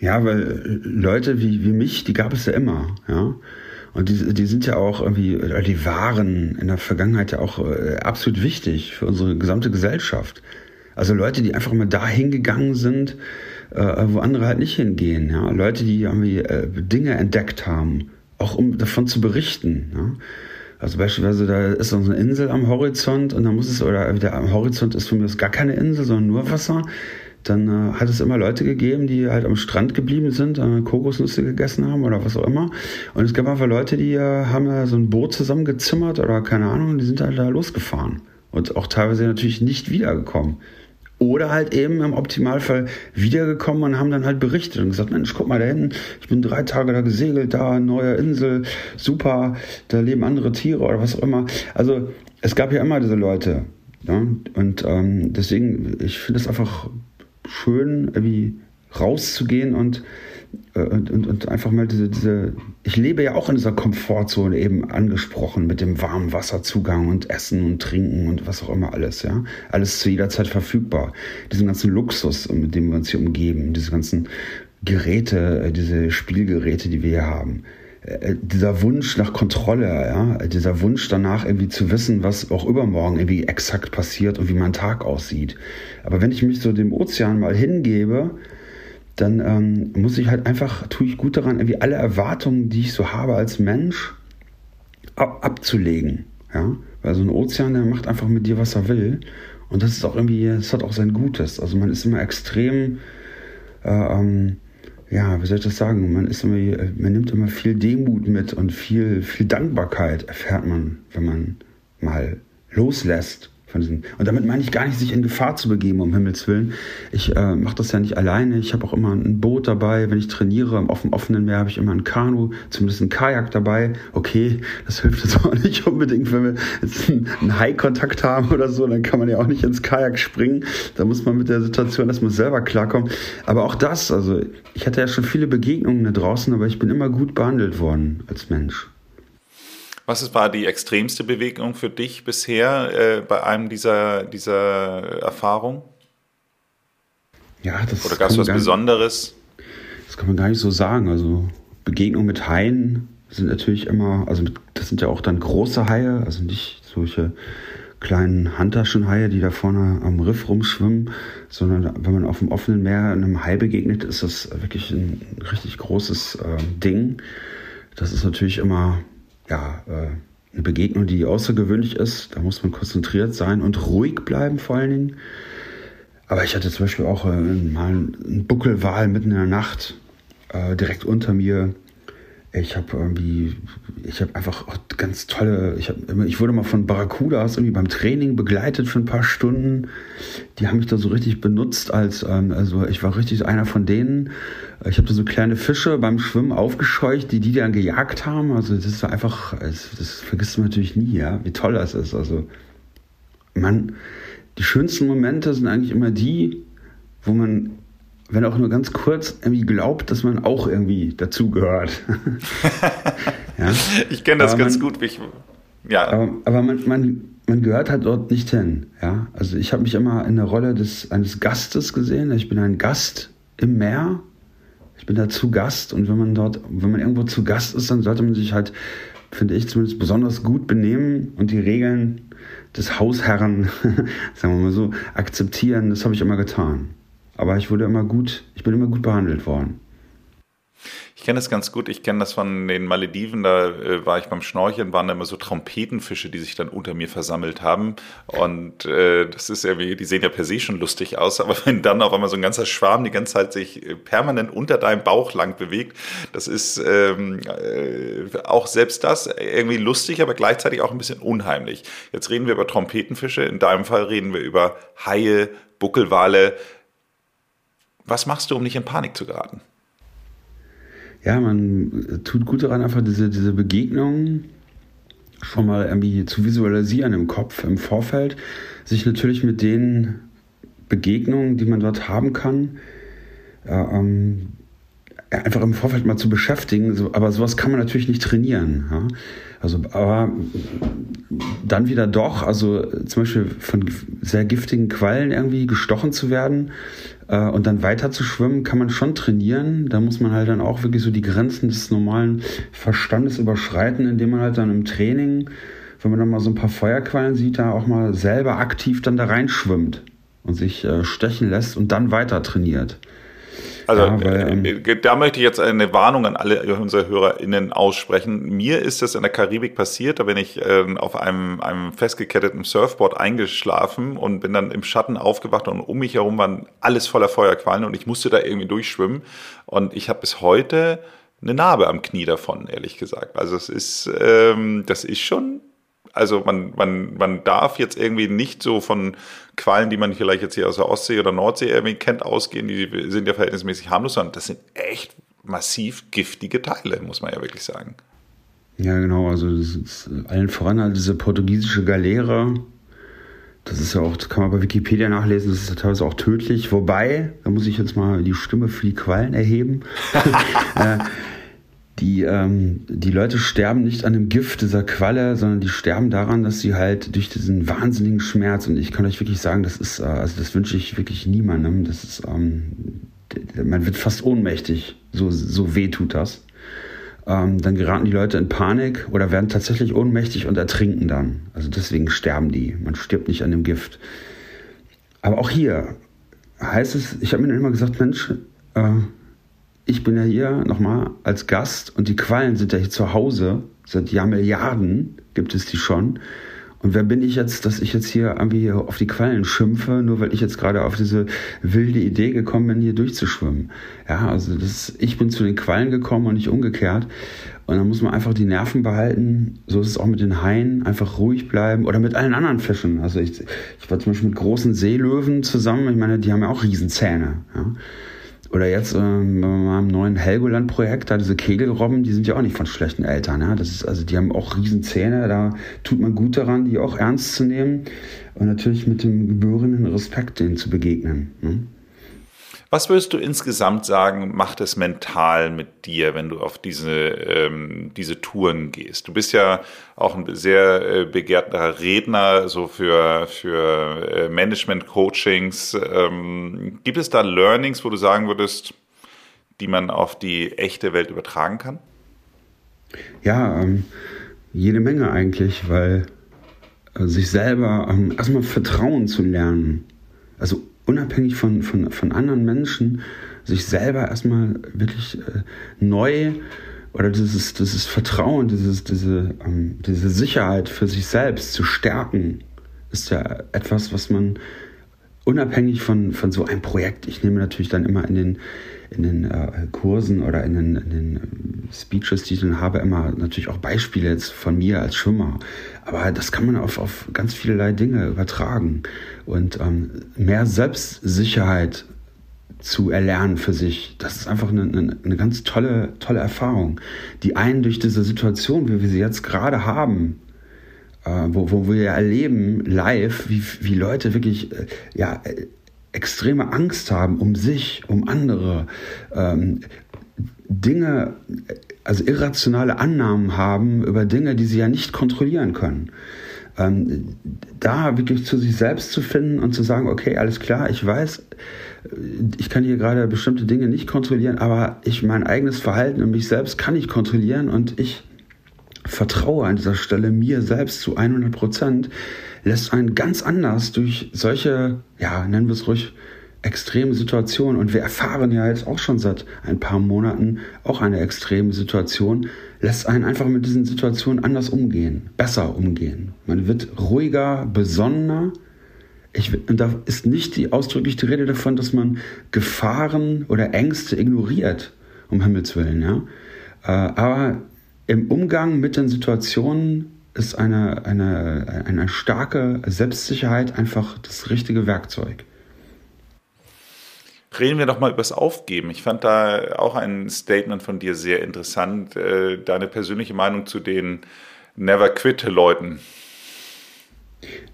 Ja, weil Leute wie, wie mich, die gab es ja immer, ja. Und die, die sind ja auch irgendwie, die waren in der Vergangenheit ja auch äh, absolut wichtig für unsere gesamte Gesellschaft. Also Leute, die einfach mal da hingegangen sind, äh, wo andere halt nicht hingehen. Ja? Leute, die irgendwie äh, Dinge entdeckt haben, auch um davon zu berichten. Ja? Also beispielsweise, da ist so eine Insel am Horizont und da muss es, oder der am Horizont ist für mich gar keine Insel, sondern nur Wasser dann äh, hat es immer Leute gegeben, die halt am Strand geblieben sind, äh, Kokosnüsse gegessen haben oder was auch immer. Und es gab einfach Leute, die äh, haben ja so ein Boot zusammengezimmert oder keine Ahnung, die sind halt da losgefahren. Und auch teilweise natürlich nicht wiedergekommen. Oder halt eben im Optimalfall wiedergekommen und haben dann halt berichtet und gesagt, Mensch, guck mal da hinten, ich bin drei Tage da gesegelt, da, neue Insel, super, da leben andere Tiere oder was auch immer. Also es gab ja immer diese Leute. Ja? Und ähm, deswegen, ich finde es einfach schön, irgendwie rauszugehen und, äh, und, und, und, einfach mal diese, diese, ich lebe ja auch in dieser Komfortzone eben angesprochen mit dem warmen Wasserzugang und Essen und Trinken und was auch immer alles, ja. Alles zu jeder Zeit verfügbar. Diesen ganzen Luxus, mit dem wir uns hier umgeben, diese ganzen Geräte, äh, diese Spielgeräte, die wir hier haben. Äh, dieser Wunsch nach Kontrolle, ja, dieser Wunsch danach irgendwie zu wissen, was auch übermorgen irgendwie exakt passiert und wie mein Tag aussieht. Aber wenn ich mich so dem Ozean mal hingebe, dann ähm, muss ich halt einfach, tue ich gut daran, irgendwie alle Erwartungen, die ich so habe als Mensch, ab, abzulegen. Ja? Weil so ein Ozean, der macht einfach mit dir, was er will. Und das ist auch irgendwie, das hat auch sein Gutes. Also man ist immer extrem, äh, ähm, ja, wie soll ich das sagen? Man ist immer, man nimmt immer viel Demut mit und viel, viel Dankbarkeit erfährt man, wenn man mal loslässt von diesen, und damit meine ich gar nicht, sich in Gefahr zu begeben, um Himmels Willen. Ich äh, mache das ja nicht alleine. Ich habe auch immer ein Boot dabei. Wenn ich trainiere auf dem offenen Meer, habe ich immer ein Kanu, zumindest ein Kajak dabei. Okay, das hilft jetzt auch nicht unbedingt, wenn wir jetzt einen, High-Kontakt haben oder so, dann kann man ja auch nicht ins Kajak springen. Da muss man mit der Situation erstmal selber klarkommen. Aber auch das, also ich hatte ja schon viele Begegnungen da draußen, aber ich bin immer gut behandelt worden als Mensch. Was war die extremste Bewegung für dich bisher äh, bei einem dieser, dieser Erfahrungen? Ja, das Oder gab es was Besonderes? Das kann man gar nicht so sagen. Also Begegnungen mit Haien sind natürlich immer, also das sind ja auch dann große Haie, also nicht solche kleinen Handtaschenhaie, die da vorne am Riff rumschwimmen, sondern wenn man auf dem offenen Meer einem Hai begegnet, ist das wirklich ein richtig großes äh, Ding. Das ist natürlich immer ja, äh, eine Begegnung, die außergewöhnlich ist. Da muss man konzentriert sein und ruhig bleiben vor allen Dingen. Aber ich hatte zum Beispiel auch äh, mal einen Buckelwal mitten in der Nacht äh, direkt unter mir. Ich habe irgendwie, ich habe einfach ganz tolle, ich, hab, ich wurde mal von Barracudas irgendwie beim Training begleitet für ein paar Stunden. Die haben mich da so richtig benutzt als, ähm, also ich war richtig einer von denen. Ich habe da so kleine Fische beim Schwimmen aufgescheucht, die die dann gejagt haben. Also das ist einfach, das, das vergisst man natürlich nie, ja, wie toll das ist. Also man, die schönsten Momente sind eigentlich immer die, wo man wenn auch nur ganz kurz, irgendwie glaubt, dass man auch irgendwie dazugehört. ja? Ich kenne das aber ganz man, gut. Ich, ja. Aber, aber man, man, man gehört halt dort nicht hin. Ja? Also ich habe mich immer in der Rolle des, eines Gastes gesehen. Ich bin ein Gast im Meer. Ich bin da zu Gast und wenn man dort, wenn man irgendwo zu Gast ist, dann sollte man sich halt, finde ich zumindest, besonders gut benehmen und die Regeln des Hausherren, sagen wir mal so, akzeptieren. Das habe ich immer getan. Aber ich wurde immer gut, ich bin immer gut behandelt worden. Ich kenne das ganz gut. Ich kenne das von den Malediven. Da äh, war ich beim Schnorcheln, waren da immer so Trompetenfische, die sich dann unter mir versammelt haben. Und äh, das ist ja die sehen ja per se schon lustig aus. Aber wenn dann auf einmal so ein ganzer Schwarm die ganze Zeit sich äh, permanent unter deinem Bauch lang bewegt, das ist ähm, äh, auch selbst das irgendwie lustig, aber gleichzeitig auch ein bisschen unheimlich. Jetzt reden wir über Trompetenfische. In deinem Fall reden wir über Haie, Buckelwale. Was machst du, um nicht in Panik zu geraten? Ja, man tut gut daran, einfach diese, diese Begegnung schon mal irgendwie zu visualisieren im Kopf, im Vorfeld, sich natürlich mit den Begegnungen, die man dort haben kann, äh, ähm, einfach im Vorfeld mal zu beschäftigen. Aber sowas kann man natürlich nicht trainieren. Ja? Also, aber dann wieder doch, also zum Beispiel von sehr giftigen Quallen irgendwie gestochen zu werden äh, und dann weiter zu schwimmen, kann man schon trainieren. Da muss man halt dann auch wirklich so die Grenzen des normalen Verstandes überschreiten, indem man halt dann im Training, wenn man dann mal so ein paar Feuerquallen sieht, da auch mal selber aktiv dann da reinschwimmt und sich äh, stechen lässt und dann weiter trainiert. Also ja, weil, ähm, äh, da möchte ich jetzt eine Warnung an alle unsere HörerInnen aussprechen. Mir ist das in der Karibik passiert, da bin ich äh, auf einem, einem festgeketteten Surfboard eingeschlafen und bin dann im Schatten aufgewacht und um mich herum waren alles voller Feuerquallen und ich musste da irgendwie durchschwimmen. Und ich habe bis heute eine Narbe am Knie davon, ehrlich gesagt. Also es ist, ähm, das ist schon also man, man, man darf jetzt irgendwie nicht so von Quallen, die man vielleicht jetzt hier aus der Ostsee oder Nordsee irgendwie kennt, ausgehen, die sind ja verhältnismäßig harmlos, sondern das sind echt massiv giftige Teile, muss man ja wirklich sagen. Ja, genau, also allen voran halt diese portugiesische Galera. Das ist ja auch, das kann man bei Wikipedia nachlesen, das ist ja teilweise auch tödlich. Wobei, da muss ich jetzt mal die Stimme für die Quallen erheben. Die, ähm, die Leute sterben nicht an dem Gift dieser Qualle, sondern die sterben daran, dass sie halt durch diesen wahnsinnigen Schmerz, und ich kann euch wirklich sagen, das ist, äh, also das wünsche ich wirklich niemandem, das ist, ähm, man wird fast ohnmächtig, so, so weh tut das. Ähm, dann geraten die Leute in Panik oder werden tatsächlich ohnmächtig und ertrinken dann. Also deswegen sterben die. Man stirbt nicht an dem Gift. Aber auch hier heißt es, ich habe mir immer gesagt, Mensch, äh, ich bin ja hier nochmal als Gast und die Quallen sind ja hier zu Hause. Seit Jahrmilliarden gibt es die schon. Und wer bin ich jetzt, dass ich jetzt hier irgendwie auf die Quallen schimpfe, nur weil ich jetzt gerade auf diese wilde Idee gekommen bin, hier durchzuschwimmen? Ja, also das, ich bin zu den Quallen gekommen und nicht umgekehrt. Und dann muss man einfach die Nerven behalten. So ist es auch mit den Haien. Einfach ruhig bleiben. Oder mit allen anderen Fischen. Also ich, ich war zum Beispiel mit großen Seelöwen zusammen. Ich meine, die haben ja auch Riesenzähne. Ja. Oder jetzt ähm, beim neuen Helgoland-Projekt, da diese Kegelrobben, die sind ja auch nicht von schlechten Eltern. Ja? Das ist, also die haben auch Riesenzähne, da tut man gut daran, die auch ernst zu nehmen und natürlich mit dem gebührenden Respekt denen zu begegnen. Ne? Was würdest du insgesamt sagen, macht es mental mit dir, wenn du auf diese, ähm, diese Touren gehst? Du bist ja auch ein sehr äh, begehrter Redner so für, für äh, Management-Coachings. Ähm, gibt es da Learnings, wo du sagen würdest, die man auf die echte Welt übertragen kann? Ja, ähm, jede Menge eigentlich, weil äh, sich selber ähm, erstmal Vertrauen zu lernen. Also unabhängig von, von, von anderen Menschen sich selber erstmal wirklich äh, neu oder dieses, dieses Vertrauen, dieses, diese, ähm, diese Sicherheit für sich selbst zu stärken, ist ja etwas, was man unabhängig von, von so einem Projekt, ich nehme natürlich dann immer in den, in den äh, Kursen oder in den, in den äh, Speeches, die ich habe, immer natürlich auch Beispiele jetzt von mir als Schwimmer. Aber das kann man auf, auf ganz vielerlei Dinge übertragen. Und ähm, mehr Selbstsicherheit zu erlernen für sich, das ist einfach eine, eine, eine ganz tolle, tolle Erfahrung, die einen durch diese Situation, wie wir sie jetzt gerade haben, äh, wo, wo wir erleben live, wie, wie Leute wirklich äh, ja, äh, extreme Angst haben um sich, um andere, ähm, Dinge, also irrationale Annahmen haben über Dinge, die sie ja nicht kontrollieren können. Ähm, da wirklich zu sich selbst zu finden und zu sagen, okay, alles klar, ich weiß, ich kann hier gerade bestimmte Dinge nicht kontrollieren, aber ich mein eigenes Verhalten und mich selbst kann ich kontrollieren und ich vertraue an dieser Stelle mir selbst zu 100 Prozent, lässt einen ganz anders durch solche, ja, nennen wir es ruhig, extreme Situationen. Und wir erfahren ja jetzt auch schon seit ein paar Monaten auch eine extreme Situation, lässt einen einfach mit diesen Situationen anders umgehen, besser umgehen. Man wird ruhiger, besonnener. Ich, und da ist nicht die, ausdrücklich die Rede davon, dass man Gefahren oder Ängste ignoriert, um Himmels Willen. Ja? Äh, aber im Umgang mit den Situationen ist eine, eine, eine starke Selbstsicherheit einfach das richtige Werkzeug. Reden wir doch mal über das Aufgeben. Ich fand da auch ein Statement von dir sehr interessant. Äh, deine persönliche Meinung zu den Never Quit-Leuten.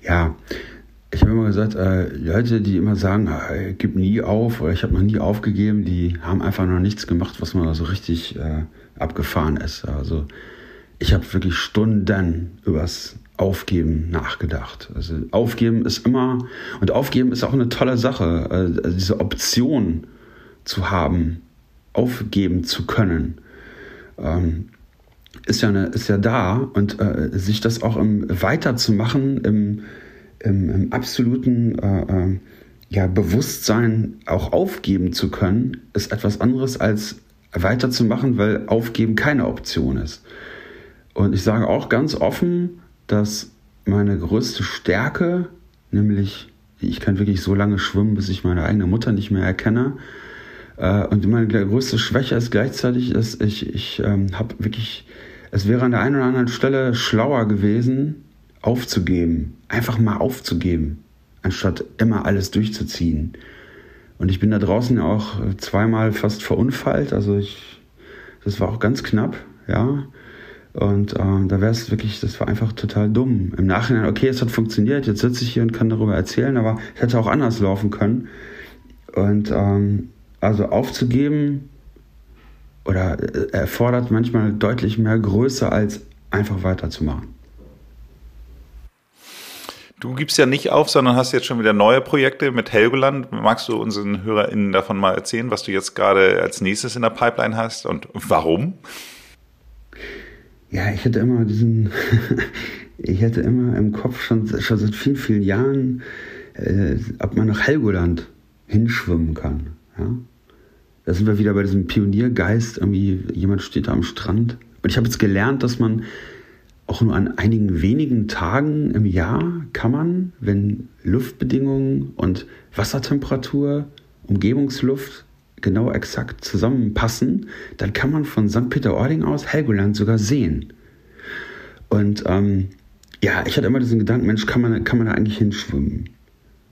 Ja, ich habe immer gesagt, äh, Leute, die immer sagen, äh, gib nie auf oder ich habe noch nie aufgegeben, die haben einfach noch nichts gemacht, was mal so richtig äh, abgefahren ist. Also ich habe wirklich Stunden übers Aufgeben nachgedacht. Also Aufgeben ist immer, und Aufgeben ist auch eine tolle Sache, also diese Option zu haben, aufgeben zu können, ähm, ist, ja eine, ist ja da und äh, sich das auch im, weiterzumachen im, im, im absoluten äh, äh, ja, Bewusstsein auch aufgeben zu können, ist etwas anderes als weiterzumachen, weil Aufgeben keine Option ist. Und ich sage auch ganz offen, dass meine größte Stärke, nämlich ich kann wirklich so lange schwimmen, bis ich meine eigene Mutter nicht mehr erkenne. Äh, und meine größte Schwäche ist gleichzeitig, dass ich, ich ähm, habe wirklich, es wäre an der einen oder anderen Stelle schlauer gewesen, aufzugeben, einfach mal aufzugeben, anstatt immer alles durchzuziehen. Und ich bin da draußen auch zweimal fast verunfallt. Also ich, das war auch ganz knapp, ja. Und ähm, da wäre es wirklich, das war einfach total dumm. Im Nachhinein, okay, es hat funktioniert, jetzt sitze ich hier und kann darüber erzählen, aber es hätte auch anders laufen können. Und ähm, also aufzugeben oder äh, erfordert manchmal deutlich mehr Größe, als einfach weiterzumachen. Du gibst ja nicht auf, sondern hast jetzt schon wieder neue Projekte mit Helgoland. Magst du unseren HörerInnen davon mal erzählen, was du jetzt gerade als nächstes in der Pipeline hast und warum? Ja, ich hatte immer diesen, ich hatte immer im Kopf schon, schon seit vielen, vielen Jahren, äh, ob man nach Helgoland hinschwimmen kann. Ja? da sind wir wieder bei diesem Pioniergeist. Irgendwie jemand steht da am Strand. Und ich habe jetzt gelernt, dass man auch nur an einigen wenigen Tagen im Jahr kann man, wenn Luftbedingungen und Wassertemperatur, Umgebungsluft genau exakt zusammenpassen, dann kann man von St. Peter-Ording aus Helgoland sogar sehen. Und ähm, ja, ich hatte immer diesen Gedanken, Mensch, kann man, kann man da eigentlich hinschwimmen?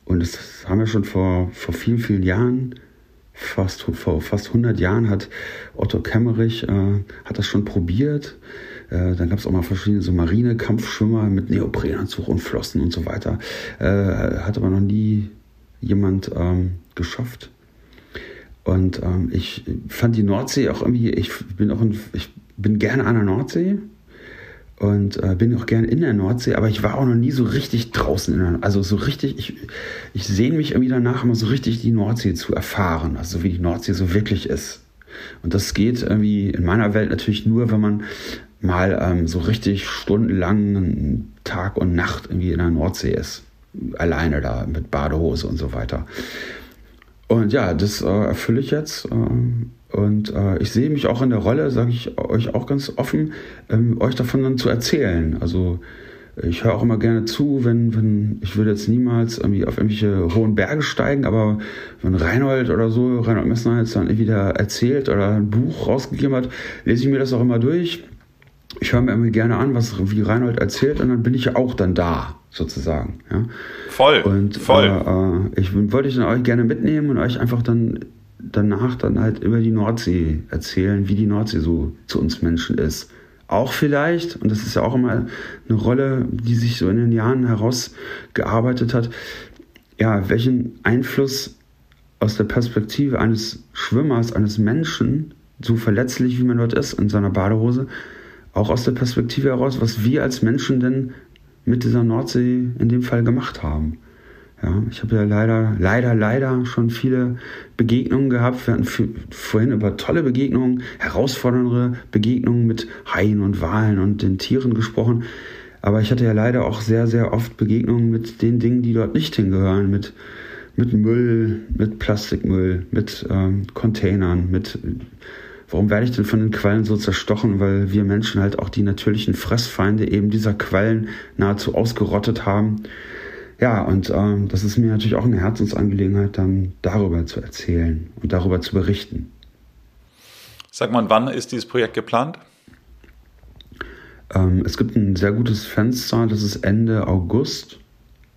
Und das haben wir schon vor, vor vielen, vielen Jahren, fast, vor fast 100 Jahren hat Otto Kemmerich, äh, hat das schon probiert. Äh, dann gab es auch mal verschiedene so Marine-Kampfschwimmer mit Neoprenanzug und Flossen und so weiter. Äh, hat aber noch nie jemand ähm, geschafft. Und ähm, ich fand die Nordsee auch irgendwie, ich bin auch ein, ich bin gerne an der Nordsee und äh, bin auch gerne in der Nordsee, aber ich war auch noch nie so richtig draußen in der Also so richtig, ich, ich sehne mich irgendwie danach, immer so richtig die Nordsee zu erfahren, also wie die Nordsee so wirklich ist. Und das geht irgendwie in meiner Welt natürlich nur, wenn man mal ähm, so richtig stundenlang Tag und Nacht irgendwie in der Nordsee ist. Alleine da mit Badehose und so weiter. Und ja, das äh, erfülle ich jetzt. Äh, und äh, ich sehe mich auch in der Rolle, sage ich euch auch ganz offen, ähm, euch davon dann zu erzählen. Also ich höre auch immer gerne zu, wenn, wenn, ich würde jetzt niemals irgendwie auf irgendwelche hohen Berge steigen, aber wenn Reinhold oder so, Reinhold Messner jetzt dann wieder erzählt oder ein Buch rausgegeben hat, lese ich mir das auch immer durch. Ich höre mir immer gerne an, was wie Reinhold erzählt und dann bin ich ja auch dann da sozusagen. Ja. Voll. Und voll. Äh, ich wollte ich dann euch gerne mitnehmen und euch einfach dann danach dann halt über die Nordsee erzählen, wie die Nordsee so zu uns Menschen ist. Auch vielleicht, und das ist ja auch immer eine Rolle, die sich so in den Jahren herausgearbeitet hat, ja, welchen Einfluss aus der Perspektive eines Schwimmers, eines Menschen, so verletzlich wie man dort ist in seiner Badehose, auch aus der Perspektive heraus, was wir als Menschen denn mit dieser Nordsee in dem Fall gemacht haben. Ja, ich habe ja leider, leider, leider schon viele Begegnungen gehabt. Wir hatten vorhin über tolle Begegnungen, herausfordernde Begegnungen mit Haien und Walen und den Tieren gesprochen. Aber ich hatte ja leider auch sehr, sehr oft Begegnungen mit den Dingen, die dort nicht hingehören, mit, mit Müll, mit Plastikmüll, mit ähm, Containern, mit Warum werde ich denn von den Quallen so zerstochen? Weil wir Menschen halt auch die natürlichen Fressfeinde eben dieser Quallen nahezu ausgerottet haben. Ja, und ähm, das ist mir natürlich auch eine Herzensangelegenheit, dann darüber zu erzählen und darüber zu berichten. Sag mal, wann ist dieses Projekt geplant? Ähm, es gibt ein sehr gutes Fenster, das ist Ende August.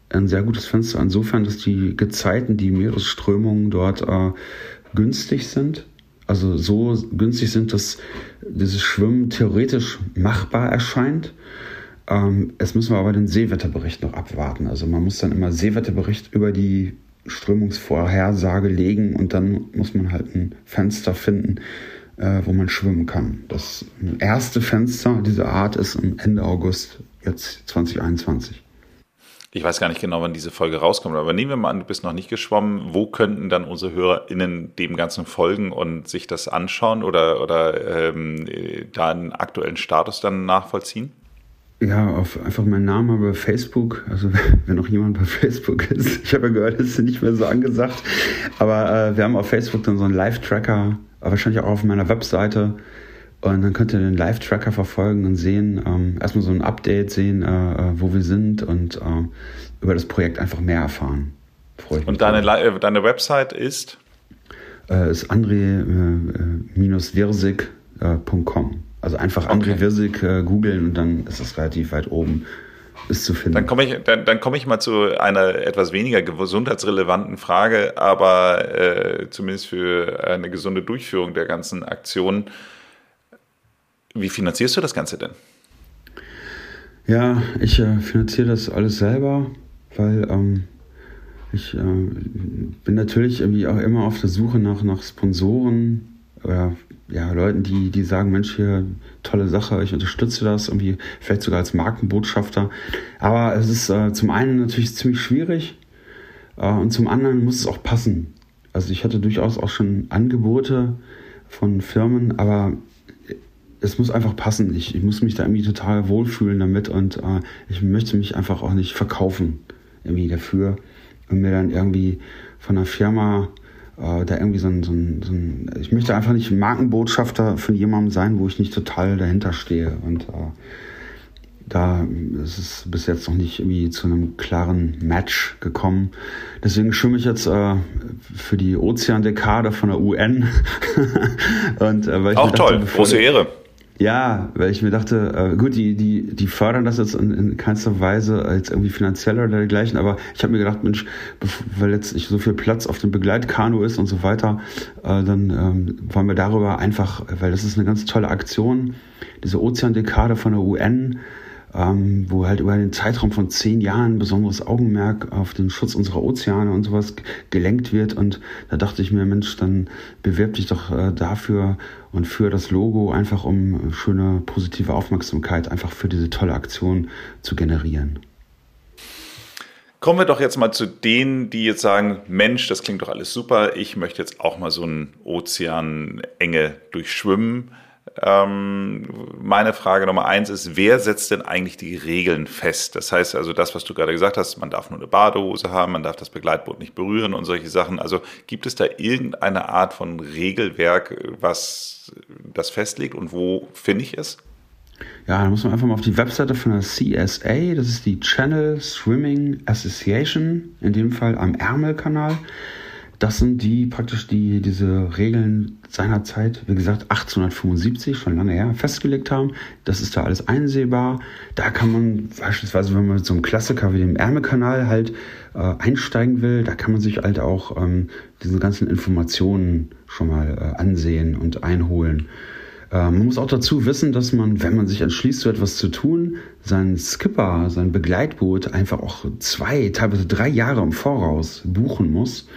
Ein sehr gutes Fenster insofern, dass die Gezeiten, die Meeresströmungen dort äh, günstig sind also so günstig sind, dass dieses Schwimmen theoretisch machbar erscheint. Ähm, es müssen wir aber den Seewetterbericht noch abwarten. Also man muss dann immer Seewetterbericht über die Strömungsvorhersage legen und dann muss man halt ein Fenster finden, äh, wo man schwimmen kann. Das erste Fenster dieser Art ist Ende August jetzt 2021 ich weiß gar nicht genau, wann diese Folge rauskommt, aber nehmen wir mal an, du bist noch nicht geschwommen. Wo könnten dann unsere HörerInnen dem Ganzen folgen und sich das anschauen oder, oder ähm, da aktuellen Status dann nachvollziehen? Ja, auf einfach meinen Namen bei Facebook. Also wenn noch jemand bei Facebook ist. Ich habe ja gehört, das ist nicht mehr so angesagt. Aber äh, wir haben auf Facebook dann so einen Live-Tracker, wahrscheinlich auch auf meiner Webseite. Und dann könnt ihr den Live-Tracker verfolgen und sehen, ähm, erstmal so ein Update sehen, äh, äh wo wir sind und äh, über das Projekt einfach mehr erfahren. und deine, äh, deine Website ist? Äh, ist andre-wirsig.com. Äh, also einfach okay. Wirsig googeln und dann ist es relativ weit oben ist zu finden. Dann komme ich, dann, dann komme ich mal zu einer etwas weniger gesundheitsrelevanten Frage, aber zumindest für eine gesunde Durchführung der ganzen Aktion. Wie finanzierst du das Ganze denn? Ja, ich äh, finanziere das alles selber, weil ähm, ich äh, bin natürlich irgendwie auch immer auf der Suche nach, nach Sponsoren oder ja, Leuten, die, die sagen, Mensch, hier tolle Sache, ich unterstütze das, irgendwie vielleicht sogar als Markenbotschafter. Aber es ist äh, zum einen natürlich ziemlich schwierig äh, und zum anderen muss es auch passen. Also ich hatte durchaus auch schon Angebote von Firmen, aber es muss einfach passen. Ich, ich, muss mich da irgendwie total wohlfühlen damit und äh, ich möchte mich einfach auch nicht verkaufen irgendwie dafür und mir dann irgendwie von einer Firma äh, da irgendwie so ein, so, ein, so ein, ich möchte einfach nicht Markenbotschafter von jemandem sein, wo ich nicht total dahinter stehe. Und äh, da ist es bis jetzt noch nicht irgendwie zu einem klaren Match gekommen. Deswegen schwimme ich jetzt äh, für die Ozeandekade von der UN. und, äh, weil ich Auch dachte, toll, große Ehre. Ja, weil ich mir dachte, äh, gut, die, die, die fördern das jetzt in, in keinster Weise als irgendwie finanziell oder dergleichen, aber ich habe mir gedacht, Mensch, weil jetzt nicht so viel Platz auf dem Begleitkanu ist und so weiter, äh, dann ähm, wollen wir darüber einfach, weil das ist eine ganz tolle Aktion, diese Ozeandekade von der UN, ähm, wo halt über den Zeitraum von zehn Jahren besonderes Augenmerk auf den Schutz unserer Ozeane und sowas gelenkt wird. Und da dachte ich mir, Mensch, dann bewirb dich doch äh, dafür und für das Logo, einfach um schöne positive Aufmerksamkeit einfach für diese tolle Aktion zu generieren. Kommen wir doch jetzt mal zu denen, die jetzt sagen, Mensch, das klingt doch alles super, ich möchte jetzt auch mal so einen Ozeanenge durchschwimmen. Ähm, meine Frage Nummer eins ist, wer setzt denn eigentlich die Regeln fest? Das heißt also, das, was du gerade gesagt hast, man darf nur eine Badehose haben, man darf das Begleitboot nicht berühren und solche Sachen. Also gibt es da irgendeine Art von Regelwerk, was das festlegt und wo finde ich es? Ja, da muss man einfach mal auf die Webseite von der CSA, das ist die Channel Swimming Association, in dem Fall am Ärmelkanal. Das sind die praktisch die diese Regeln seinerzeit, wie gesagt 1875, schon lange her, festgelegt haben. Das ist da alles einsehbar. Da kann man beispielsweise, wenn man mit so einem Klassiker wie dem Ärmelkanal halt äh, einsteigen will, da kann man sich halt auch ähm, diese ganzen Informationen schon mal äh, ansehen und einholen. Äh, man muss auch dazu wissen, dass man, wenn man sich entschließt, so etwas zu tun, seinen Skipper, sein Begleitboot einfach auch zwei, teilweise drei Jahre im Voraus buchen muss.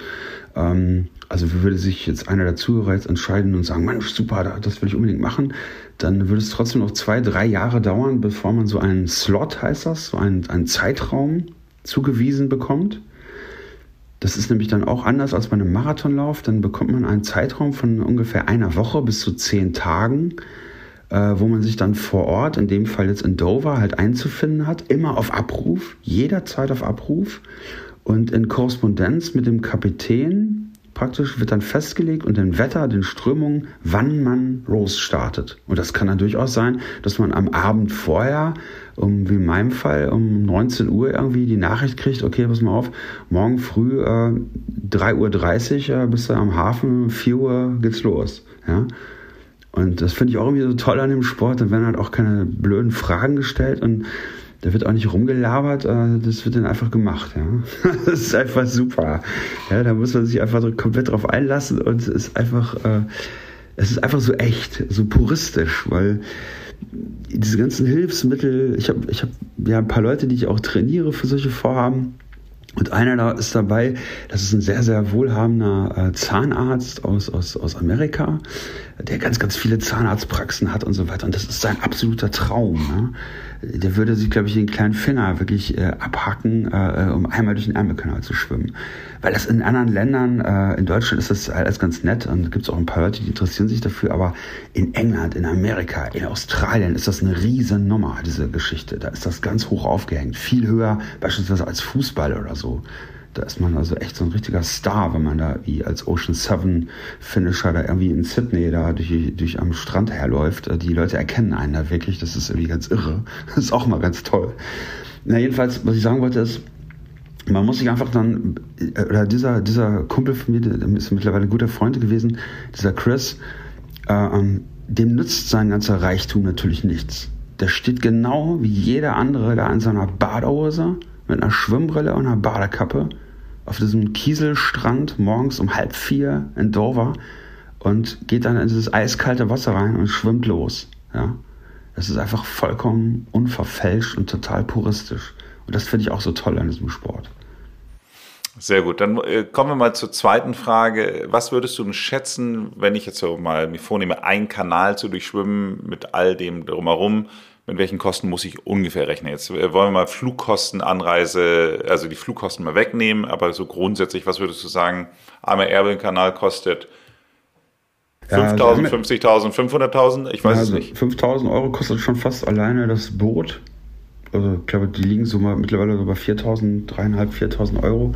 Ähm, also würde sich jetzt einer der Zuhörer jetzt entscheiden und sagen, Mensch, super, das will ich unbedingt machen, dann würde es trotzdem noch zwei, drei Jahre dauern, bevor man so einen Slot, heißt das, so einen, einen Zeitraum zugewiesen bekommt. Das ist nämlich dann auch anders als bei einem Marathonlauf. Dann bekommt man einen Zeitraum von ungefähr einer Woche bis zu zehn Tagen, äh, wo man sich dann vor Ort, in dem Fall jetzt in Dover, halt einzufinden hat. Immer auf Abruf, jederzeit auf Abruf. Und in Korrespondenz mit dem Kapitän praktisch wird dann festgelegt und den Wetter, den Strömungen, wann man losstartet. Und das kann dann durchaus sein, dass man am Abend vorher, um, wie in meinem Fall, um 19 Uhr irgendwie die Nachricht kriegt, okay, pass mal auf, morgen früh äh, 3.30 Uhr äh, bist du am Hafen, 4 Uhr geht's los. Ja? Und das finde ich auch irgendwie so toll an dem Sport. Dann werden halt auch keine blöden Fragen gestellt und da wird auch nicht rumgelabert, äh, das wird dann einfach gemacht. Ja? Das ist einfach super. Ja, da muss man sich einfach komplett drauf einlassen und es ist einfach, äh, es ist einfach so echt, so puristisch, weil diese ganzen Hilfsmittel, ich habe ich hab ja ein paar Leute, die ich auch trainiere für solche Vorhaben. Und einer da ist dabei, das ist ein sehr, sehr wohlhabender äh, Zahnarzt aus, aus, aus Amerika, der ganz, ganz viele Zahnarztpraxen hat und so weiter. Und das ist sein absoluter Traum. Ne? der würde sich, glaube ich, den kleinen Finger wirklich äh, abhacken, äh, um einmal durch den Ärmelkanal zu schwimmen. Weil das in anderen Ländern, äh, in Deutschland ist das alles ganz nett und gibt es auch ein paar Leute, die interessieren sich dafür, aber in England, in Amerika, in Australien ist das eine riesen Nummer, diese Geschichte. Da ist das ganz hoch aufgehängt. Viel höher beispielsweise als Fußball oder so. Da ist man also echt so ein richtiger Star, wenn man da wie als Ocean Seven Finisher da irgendwie in Sydney da durch, durch am Strand herläuft. Die Leute erkennen einen da wirklich. Das ist irgendwie ganz irre. Das ist auch mal ganz toll. Na, jedenfalls, was ich sagen wollte ist, man muss sich einfach dann, oder dieser, dieser Kumpel von mir, der ist mittlerweile ein guter Freund gewesen, dieser Chris, äh, ähm, dem nützt sein ganzer Reichtum natürlich nichts. Der steht genau wie jeder andere da in seiner Badehose mit einer Schwimmbrille und einer Badekappe auf diesem Kieselstrand morgens um halb vier in Dover und geht dann in dieses eiskalte Wasser rein und schwimmt los. Ja? Das ist einfach vollkommen unverfälscht und total puristisch. Und das finde ich auch so toll an diesem Sport. Sehr gut. Dann äh, kommen wir mal zur zweiten Frage. Was würdest du denn schätzen, wenn ich jetzt so mal mir vornehme, einen Kanal zu durchschwimmen mit all dem drumherum? Mit welchen Kosten muss ich ungefähr rechnen? Jetzt äh, wollen wir mal Flugkosten, Anreise, also die Flugkosten mal wegnehmen, aber so grundsätzlich, was würdest du sagen, einmal Erbil-Kanal kostet 5000, ja, 50.000, 500.000? Ich weiß also es nicht. 5000 Euro kostet schon fast alleine das Boot. Also ich glaube, die liegen so mal mittlerweile so bei 4.000, 3.500, 4.000 Euro.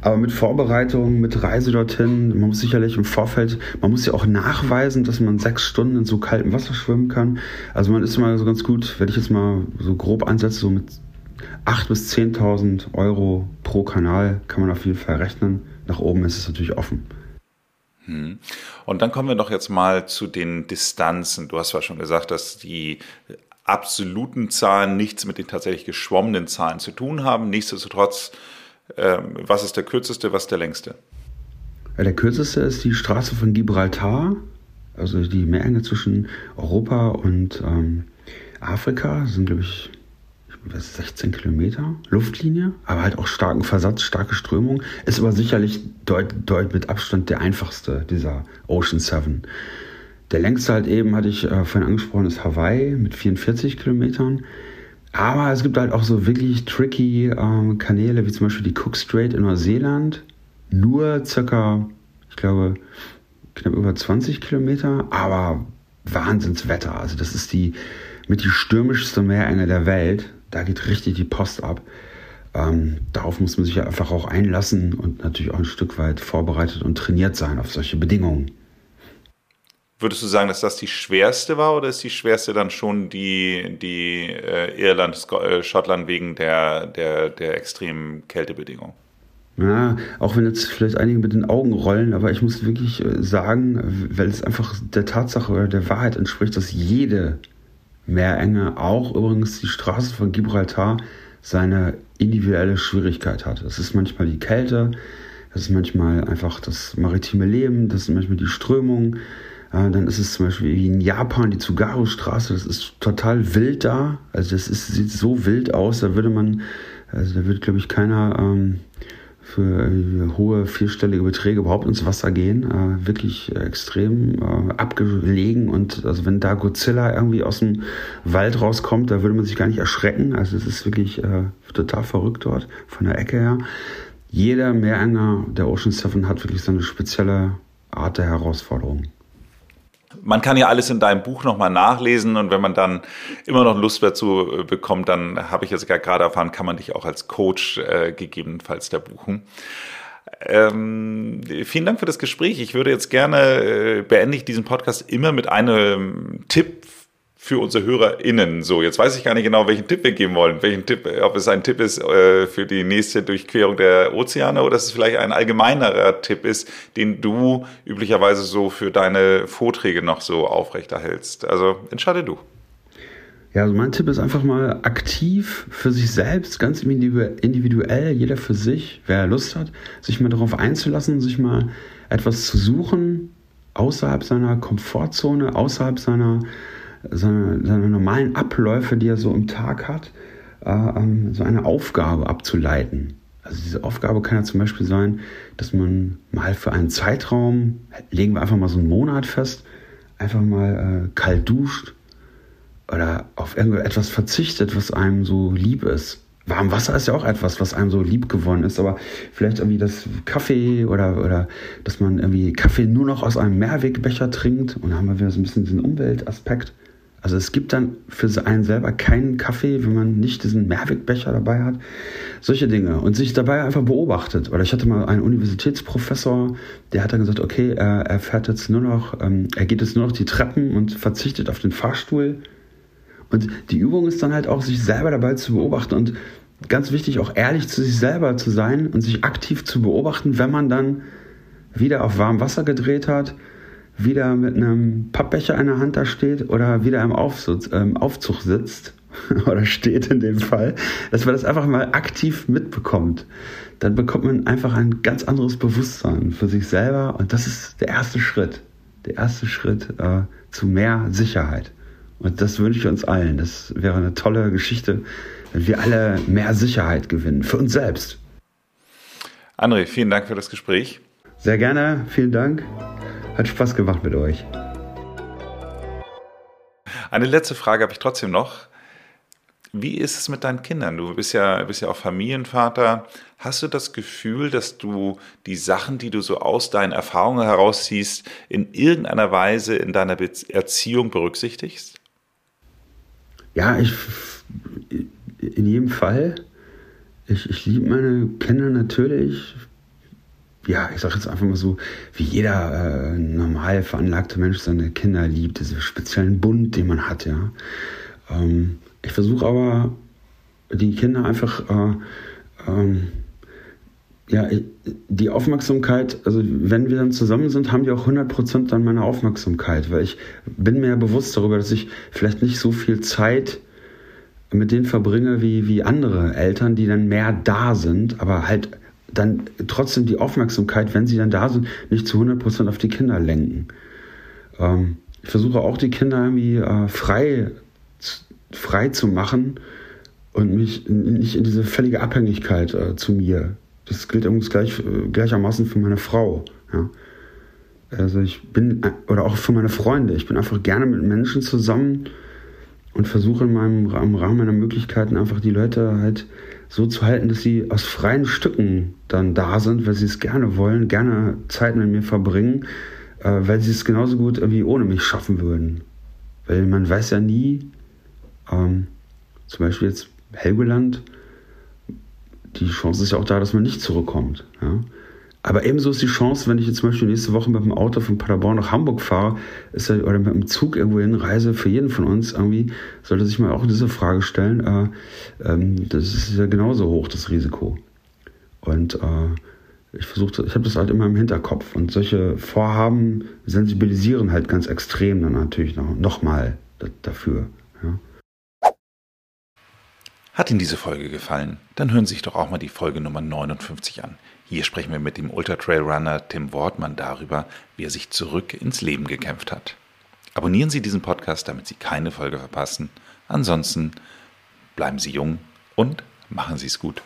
Aber mit Vorbereitung, mit Reise dorthin, man muss sicherlich im Vorfeld, man muss ja auch nachweisen, dass man sechs Stunden in so kaltem Wasser schwimmen kann. Also man ist mal so ganz gut, wenn ich jetzt mal so grob ansetze, so mit 8.000 bis 10.000 Euro pro Kanal kann man auf jeden Fall rechnen. Nach oben ist es natürlich offen. Hm. Und dann kommen wir doch jetzt mal zu den Distanzen. Du hast zwar schon gesagt, dass die absoluten Zahlen nichts mit den tatsächlich geschwommenen Zahlen zu tun haben. Nichtsdestotrotz, äh, was ist der kürzeste, was ist der längste? Der kürzeste ist die Straße von Gibraltar, also die Meerenge zwischen Europa und ähm, Afrika. Das sind, glaube ich, 16 Kilometer Luftlinie, aber halt auch starken Versatz, starke Strömung. Ist aber sicherlich deut, deut mit Abstand der einfachste dieser Ocean 7. Der längste halt eben, hatte ich äh, vorhin angesprochen, ist Hawaii mit 44 Kilometern. Aber es gibt halt auch so wirklich tricky ähm, Kanäle, wie zum Beispiel die Cook Strait in Neuseeland. Nur circa, ich glaube, knapp über 20 Kilometer, aber Wahnsinnswetter. Also das ist die mit die stürmischste Meerenge der Welt. Da geht richtig die Post ab. Ähm, darauf muss man sich einfach auch einlassen und natürlich auch ein Stück weit vorbereitet und trainiert sein auf solche Bedingungen. Würdest du sagen, dass das die schwerste war oder ist die schwerste dann schon die, die äh, Irland, äh, Schottland wegen der, der, der extremen Kältebedingungen? Ja, auch wenn jetzt vielleicht einige mit den Augen rollen, aber ich muss wirklich äh, sagen, weil es einfach der Tatsache oder der Wahrheit entspricht, dass jede Meerenge, auch übrigens die Straße von Gibraltar, seine individuelle Schwierigkeit hat. Es ist manchmal die Kälte, es ist manchmal einfach das maritime Leben, das sind manchmal die Strömungen, dann ist es zum Beispiel wie in Japan die Tsugaru-Straße, das ist total wild da. Also das ist, sieht so wild aus, da würde man, also da würde, glaube ich, keiner ähm, für hohe vierstellige Beträge überhaupt ins Wasser gehen. Äh, wirklich extrem äh, abgelegen und also wenn da Godzilla irgendwie aus dem Wald rauskommt, da würde man sich gar nicht erschrecken. Also es ist wirklich äh, total verrückt dort von der Ecke her. Jeder Meerenger der Ocean Seven hat wirklich so eine spezielle Art der Herausforderung man kann ja alles in deinem Buch nochmal nachlesen und wenn man dann immer noch Lust dazu äh, bekommt, dann habe ich jetzt gerade erfahren, kann man dich auch als Coach äh, gegebenenfalls da buchen. Ähm, vielen Dank für das Gespräch. Ich würde jetzt gerne, äh, beende ich diesen Podcast immer mit einem Tipp für unsere HörerInnen. So, jetzt weiß ich gar nicht genau, welchen Tipp wir geben wollen. Welchen Tipp, ob es ein Tipp ist äh, für die nächste Durchquerung der Ozeane oder dass es vielleicht ein allgemeinerer Tipp ist, den du üblicherweise so für deine Vorträge noch so aufrechterhältst. Also entscheide du. Ja, also mein Tipp ist einfach mal aktiv für sich selbst, ganz individuell, jeder für sich, wer Lust hat, sich mal darauf einzulassen, sich mal etwas zu suchen, außerhalb seiner Komfortzone, außerhalb seiner seine, seine normalen Abläufe, die er so im Tag hat, äh, ähm, so eine Aufgabe abzuleiten. Also diese Aufgabe kann ja zum Beispiel sein, dass man mal für einen Zeitraum, legen wir einfach mal so einen Monat fest, einfach mal äh, kalt duscht oder auf irgendetwas verzichtet, was einem so lieb ist. Warm Wasser ist ja auch etwas, was einem so lieb geworden ist, aber vielleicht irgendwie das Kaffee oder, oder dass man irgendwie Kaffee nur noch aus einem Mehrwegbecher trinkt und dann haben wir wieder so ein bisschen diesen Umweltaspekt. Also es gibt dann für einen selber keinen Kaffee, wenn man nicht diesen Mehrwegbecher dabei hat. Solche Dinge. Und sich dabei einfach beobachtet. Oder ich hatte mal einen Universitätsprofessor, der hat dann gesagt, okay, er, er fährt jetzt nur noch, ähm, er geht jetzt nur noch die Treppen und verzichtet auf den Fahrstuhl. Und die Übung ist dann halt auch, sich selber dabei zu beobachten und ganz wichtig, auch ehrlich zu sich selber zu sein und sich aktiv zu beobachten, wenn man dann wieder auf warm Wasser gedreht hat wieder mit einem Pappbecher in der Hand da steht oder wieder im Aufsitz, ähm, Aufzug sitzt oder steht in dem Fall, dass man das einfach mal aktiv mitbekommt. Dann bekommt man einfach ein ganz anderes Bewusstsein für sich selber und das ist der erste Schritt. Der erste Schritt äh, zu mehr Sicherheit. Und das wünsche ich uns allen. Das wäre eine tolle Geschichte, wenn wir alle mehr Sicherheit gewinnen, für uns selbst. André, vielen Dank für das Gespräch. Sehr gerne, vielen Dank. Hat Spaß gemacht mit euch. Eine letzte Frage habe ich trotzdem noch. Wie ist es mit deinen Kindern? Du bist ja, bist ja auch Familienvater. Hast du das Gefühl, dass du die Sachen, die du so aus deinen Erfahrungen herausziehst, in irgendeiner Weise in deiner Erziehung berücksichtigst? ja, ich in jedem Fall. Ich, ich liebe meine Kinder natürlich. Ja, ich sage jetzt einfach mal so, wie jeder äh, normal veranlagte Mensch seine Kinder liebt, diesen speziellen Bund, den man hat, ja. Ähm, ich versuche aber, die Kinder einfach, äh, ähm, ja, die Aufmerksamkeit, also wenn wir dann zusammen sind, haben die auch 100% dann meine Aufmerksamkeit, weil ich bin mir bewusst darüber, dass ich vielleicht nicht so viel Zeit mit denen verbringe wie, wie andere Eltern, die dann mehr da sind, aber halt dann trotzdem die Aufmerksamkeit, wenn sie dann da sind, nicht zu 100% auf die Kinder lenken. Ähm, ich versuche auch die Kinder irgendwie äh, frei, frei zu machen und mich nicht in diese völlige Abhängigkeit äh, zu mir. Das gilt übrigens gleich, äh, gleichermaßen für meine Frau. Ja. Also ich bin, oder auch für meine Freunde, ich bin einfach gerne mit Menschen zusammen, und versuche in meinem, im Rahmen meiner Möglichkeiten einfach die Leute halt so zu halten, dass sie aus freien Stücken dann da sind, weil sie es gerne wollen, gerne Zeit mit mir verbringen, äh, weil sie es genauso gut irgendwie ohne mich schaffen würden. Weil man weiß ja nie, ähm, zum Beispiel jetzt Helgoland, die Chance ist ja auch da, dass man nicht zurückkommt. Ja? Aber ebenso ist die Chance, wenn ich jetzt zum Beispiel nächste Woche mit dem Auto von Paderborn nach Hamburg fahre, ist ja, oder mit dem Zug irgendwo hinreise, für jeden von uns irgendwie, sollte sich mal auch diese Frage stellen. Äh, ähm, das ist ja genauso hoch, das Risiko. Und äh, ich versuche, ich habe das halt immer im Hinterkopf. Und solche Vorhaben sensibilisieren halt ganz extrem dann natürlich noch, noch mal dafür. Ja. Hat Ihnen diese Folge gefallen? Dann hören Sie sich doch auch mal die Folge Nummer 59 an. Hier sprechen wir mit dem Ultra-Trail-Runner Tim Wortmann darüber, wie er sich zurück ins Leben gekämpft hat. Abonnieren Sie diesen Podcast, damit Sie keine Folge verpassen. Ansonsten bleiben Sie jung und machen Sie es gut.